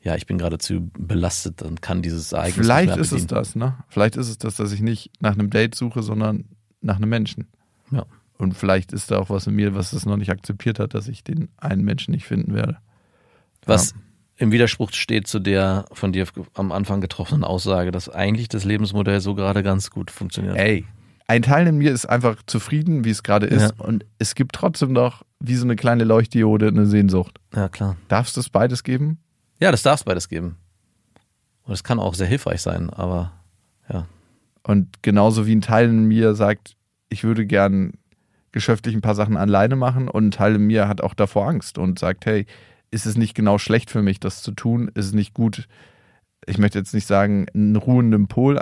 ja, ich bin gerade zu belastet und kann dieses Ereignis vielleicht ist es das, ne? Vielleicht ist es das, dass ich nicht nach einem Date suche, sondern nach einem Menschen. Ja. Und vielleicht ist da auch was in mir, was es noch nicht akzeptiert hat, dass ich den einen Menschen nicht finden werde. Was Ja. im Widerspruch steht zu der von dir am Anfang getroffenen Aussage, dass eigentlich das Lebensmodell so gerade ganz gut funktioniert. Ey, ein Teil in mir ist einfach zufrieden, wie es gerade ist. Ja. Und es gibt trotzdem noch, wie so eine kleine Leuchtdiode, eine Sehnsucht. Ja, klar. Darf es das beides geben? Ja, das darf es beides geben. Und es kann auch sehr hilfreich sein, aber ja. Und genauso wie ein Teil in mir sagt, ich würde gern geschäftlich ein paar Sachen alleine machen und ein Teil in mir hat auch davor Angst und sagt, hey, ist es nicht genau schlecht für mich, das zu tun? Ist es nicht gut, ich möchte jetzt nicht sagen, einen ruhenden Pol.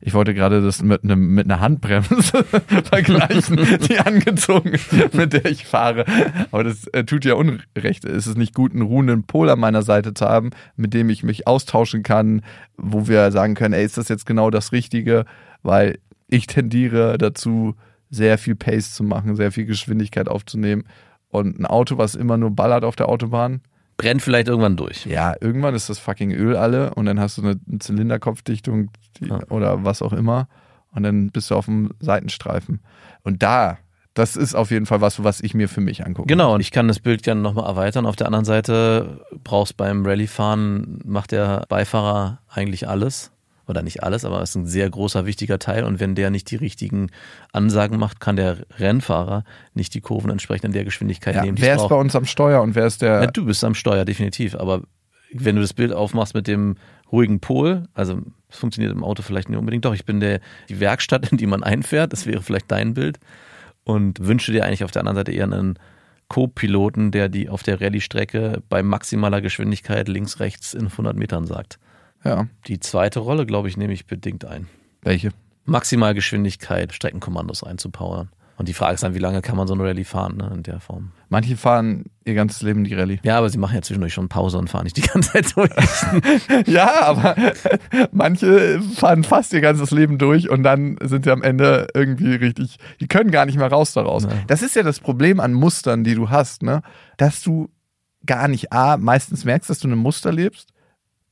Ich wollte gerade das mit, einem, mit einer Handbremse (laughs) vergleichen, die angezogen ist, mit der ich fahre. Aber das äh, tut ja Unrecht. Es ist nicht gut, einen ruhenden Pol an meiner Seite zu haben, mit dem ich mich austauschen kann, wo wir sagen können, ey, ist das jetzt genau das Richtige? Weil ich tendiere dazu, sehr viel Pace zu machen, sehr viel Geschwindigkeit aufzunehmen. Und ein Auto, was immer nur ballert auf der Autobahn, Brennt vielleicht irgendwann durch. ja, irgendwann ist das fucking Öl alle und dann hast du eine Zylinderkopfdichtung die, Ja. oder was auch immer und dann bist du auf dem Seitenstreifen. Und da, das ist auf jeden Fall was, was ich mir für mich angucke. Genau, und ich kann das Bild gerne nochmal erweitern. Auf der anderen Seite brauchst beim Rallye-Fahren, macht der Beifahrer eigentlich alles. Oder nicht alles, aber es ist ein sehr großer, wichtiger Teil. Und wenn der nicht die richtigen Ansagen macht, kann der Rennfahrer nicht die Kurven entsprechend in der Geschwindigkeit Ja, nehmen, wer ist braucht. bei uns am Steuer und wer ist der. Ja, du bist am Steuer, definitiv. Aber wenn du das Bild aufmachst mit dem ruhigen Pol, also es funktioniert im Auto vielleicht nicht unbedingt, doch, ich bin der, die Werkstatt, in die man einfährt, das wäre vielleicht dein Bild. Und wünsche dir eigentlich auf der anderen Seite eher einen Co-Piloten, der die auf der Rallye-Strecke bei maximaler Geschwindigkeit links, rechts in 100 Metern sagt. Ja, Die zweite Rolle, glaube ich, nehme ich bedingt ein. welche? Maximalgeschwindigkeit, Streckenkommandos einzupowern. Und die Frage ist dann, wie lange kann man so eine Rallye fahren, ne, in der Form? Manche fahren ihr ganzes Leben die Rallye. Ja, aber sie machen ja zwischendurch schon Pause und fahren nicht die ganze Zeit durch. (laughs) Ja, aber manche fahren fast ihr ganzes Leben durch und dann sind sie am Ende irgendwie richtig, die können gar nicht mehr raus daraus. Ja. Das ist ja das Problem an Mustern, die du hast, ne? Dass du gar nicht A, meistens merkst, dass du in einem Muster lebst,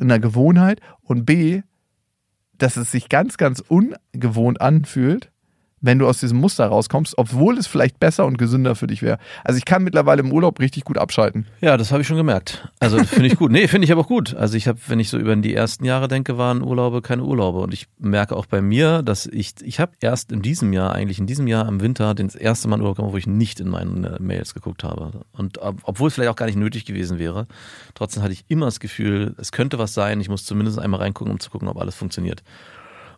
einer Gewohnheit und B, dass es sich ganz, ganz ungewohnt anfühlt, wenn du aus diesem Muster rauskommst, obwohl es vielleicht besser und gesünder für dich wäre. Also ich kann mittlerweile im Urlaub richtig gut abschalten. Ja, das habe ich schon gemerkt. Also finde ich gut. Nee, finde ich aber auch gut. Also ich habe, wenn ich so über die ersten Jahre denke, waren Urlaube keine Urlaube. Und ich merke auch bei mir, dass ich, ich habe erst in diesem Jahr, eigentlich in diesem Jahr im Winter, das erste Mal in Urlaub gemacht, wo ich nicht in meine Mails geguckt habe. Und ob- obwohl es vielleicht auch gar nicht nötig gewesen wäre, trotzdem hatte ich immer das Gefühl, es könnte was sein. Ich muss zumindest einmal reingucken, um zu gucken, ob alles funktioniert.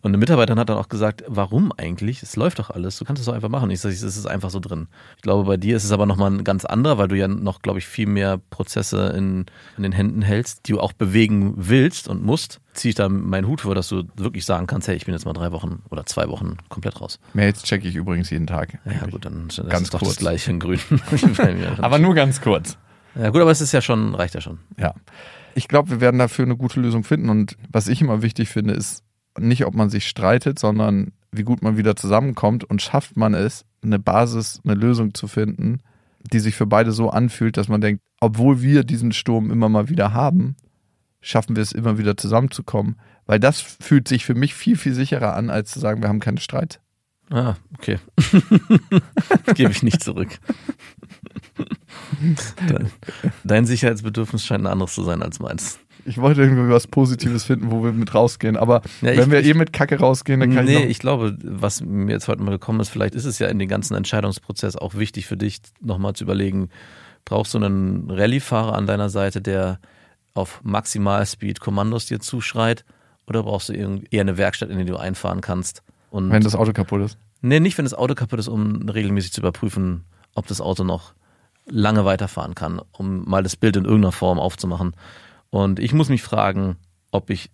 Und eine Mitarbeiterin hat dann auch gesagt, warum eigentlich? Es läuft doch alles, du kannst es doch einfach machen. Ich sage, es ist einfach so drin. Ich glaube, bei dir ist es aber nochmal ein ganz anderer, weil du ja noch, glaube ich, viel mehr Prozesse in, in den Händen hältst, die du auch bewegen willst und musst. Ziehe ich da meinen Hut vor, dass du wirklich sagen kannst, hey, ich bin jetzt mal drei Wochen oder zwei Wochen komplett raus. Mails checke ich übrigens jeden Tag. Ja gut, dann das Ganz ist doch kurz. das gleiche in grün. (laughs) Aber nur ganz kurz. ja gut, aber es ist ja schon, reicht ja schon. Ja. Ich glaube, wir werden dafür eine gute Lösung finden. Und was ich immer wichtig finde, ist nicht, ob man sich streitet, sondern wie gut man wieder zusammenkommt und schafft man es, eine Basis, eine Lösung zu finden, die sich für beide so anfühlt, dass man denkt, obwohl wir diesen Sturm immer mal wieder haben, schaffen wir es immer wieder zusammenzukommen. Weil das fühlt sich für mich viel, viel sicherer an, als zu sagen, wir haben keine Streit. Ah, okay. (laughs) Gebe ich nicht zurück. (laughs) Dein, dein Sicherheitsbedürfnis scheint ein anderes zu sein als meins. Ich wollte irgendwie was Positives finden, wo wir mit rausgehen. Aber Ja, ich- wenn wir ich- eh mit Kacke rausgehen, dann kann nee, ich noch ich glaube, was mir jetzt heute mal gekommen ist, vielleicht ist es ja in den ganzen Entscheidungsprozess auch wichtig für dich, nochmal zu überlegen, brauchst du einen Rallye-Fahrer an deiner Seite, der auf Maximalspeed Kommandos dir zuschreit, oder brauchst du eher eine Werkstatt, in die du einfahren kannst? Und wenn das Auto kaputt ist. Nee, nicht wenn das Auto kaputt ist, um regelmäßig zu überprüfen, ob das Auto noch lange weiterfahren kann, um mal das Bild in irgendeiner Form aufzumachen. Und ich muss mich fragen, ob ich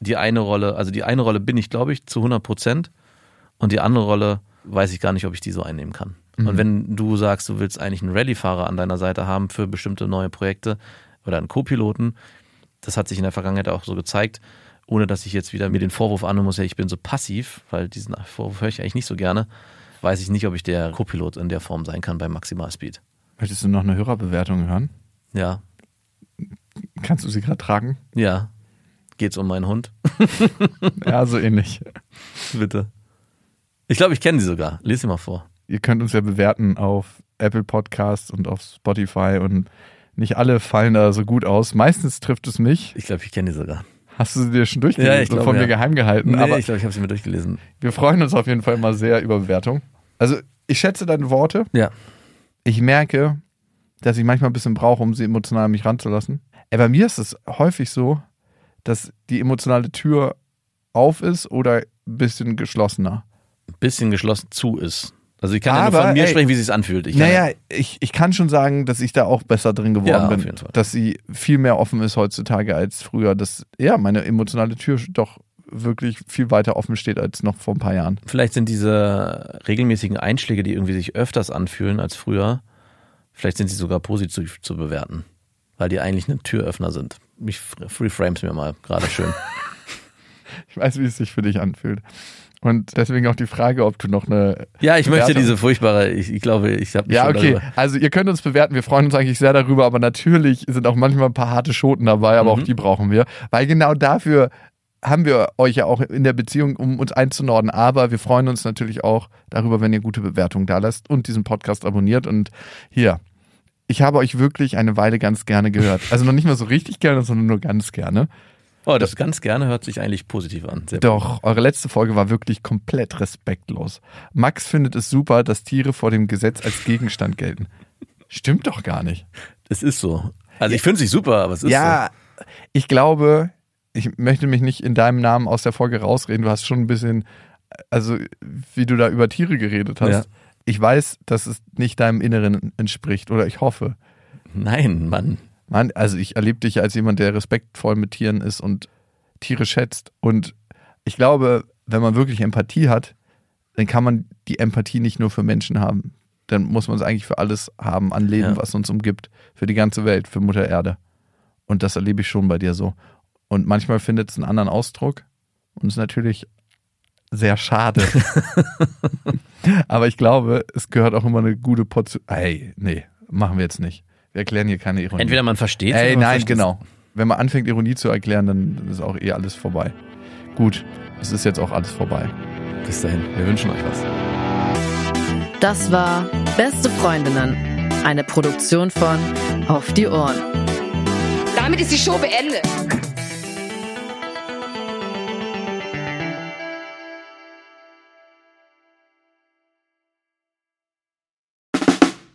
die eine Rolle, also die eine Rolle bin ich, glaube ich, zu 100 Prozent und die andere Rolle weiß ich gar nicht, ob ich die so einnehmen kann. Und wenn du sagst, du willst eigentlich einen Rallye-Fahrer an deiner Seite haben für bestimmte neue Projekte oder einen Co-Piloten, das hat sich in der Vergangenheit auch so gezeigt, ohne dass ich jetzt wieder mir den Vorwurf annehmen muss, ja, ich bin so passiv, weil diesen Vorwurf höre ich eigentlich nicht so gerne, weiß ich nicht, ob ich der Co-Pilot in der Form sein kann bei Maximalspeed. Möchtest du noch eine Hörerbewertung hören? Ja, Kannst du sie gerade tragen? ja. Geht's um meinen Hund? (laughs) Ja, so ähnlich. Bitte. Ich glaube, ich kenne sie sogar. Lies sie mal vor. Ihr könnt uns ja bewerten auf Apple Podcasts und auf Spotify und nicht alle fallen da so gut aus. Meistens trifft es mich. Ich glaube, ich kenne die sogar. Hast du sie dir schon durchgelesen Ja, ich und glaube, von ja. mir geheim gehalten? Nee, Aber ich glaube, ich habe sie mir durchgelesen. wir freuen uns auf jeden Fall immer sehr über Bewertung. Also ich schätze deine Worte. Ja. Ich merke, dass ich manchmal ein bisschen brauche, um sie emotional an mich ranzulassen. Ey, bei mir ist es häufig so, dass die emotionale Tür auf ist oder ein bisschen geschlossener. Ein bisschen geschlossen zu ist. Also ich kann ja Aber, nur von mir ey, sprechen, wie es sich anfühlt. Ich Naja, ich, ich kann schon sagen, dass ich da auch besser drin geworden Ja, bin. Dass sie viel mehr offen ist heutzutage als früher. Dass, ja, meine emotionale Tür doch wirklich viel weiter offen steht als noch vor ein paar Jahren. Vielleicht sind diese regelmäßigen Einschläge, die irgendwie sich öfters anfühlen als früher, vielleicht sind sie sogar positiv zu bewerten, weil die eigentlich ein Türöffner sind. Mich reframes mir mal gerade schön. (laughs) Ich weiß, wie es sich für dich anfühlt. Und deswegen auch die Frage, ob du noch eine. Ja, ich möchte diese furchtbare, ich, ich glaube, ich habe Ja, okay. Also ihr könnt uns bewerten. Wir freuen uns eigentlich sehr darüber, aber natürlich sind auch manchmal ein paar harte Schoten dabei, aber Mhm. auch die brauchen wir. Weil genau dafür haben wir euch ja auch in der Beziehung, um uns einzunorden. Aber wir freuen uns natürlich auch darüber, wenn ihr gute Bewertungen da lasst und diesen Podcast abonniert. Und hier, ich habe euch wirklich eine Weile ganz gerne gehört. Also noch nicht mal so richtig gerne, sondern nur ganz gerne. Oh, das ganz gerne hört sich eigentlich positiv an. Sehr Doch, eure letzte Folge war wirklich komplett respektlos. Max findet es super, dass Tiere vor dem Gesetz als Gegenstand gelten. Stimmt doch gar nicht. Es ist so. Also ich finde es nicht super, aber es ist ja, ich glaube, ich möchte mich nicht in deinem Namen aus der Folge rausreden. Du hast schon ein bisschen, also wie du da über Tiere geredet hast. Ja. Ich weiß, dass es nicht deinem Inneren entspricht oder ich hoffe. Nein, Mann. Mann, also ich erlebe dich als jemand, der respektvoll mit Tieren ist und Tiere schätzt. Und ich glaube, wenn man wirklich Empathie hat, dann kann man die Empathie nicht nur für Menschen haben. Dann muss man es eigentlich für alles haben an Leben, Ja. was uns umgibt. Für die ganze Welt, für Mutter Erde. Und das erlebe ich schon bei dir so. Und manchmal findet es einen anderen Ausdruck und ist natürlich sehr schade. (laughs) Aber ich glaube, es gehört auch immer eine gute Portion. Ey, nee, machen wir jetzt nicht. Wir erklären hier keine Ironie. Entweder man versteht Ey, nein, genau. Wenn man anfängt, Ironie zu erklären, dann ist auch eh alles vorbei. Gut, es ist jetzt auch alles vorbei. Bis dahin, wir wünschen euch was. Das war Beste Freundinnen, eine Produktion von Auf die Ohren. Damit ist die Show beendet.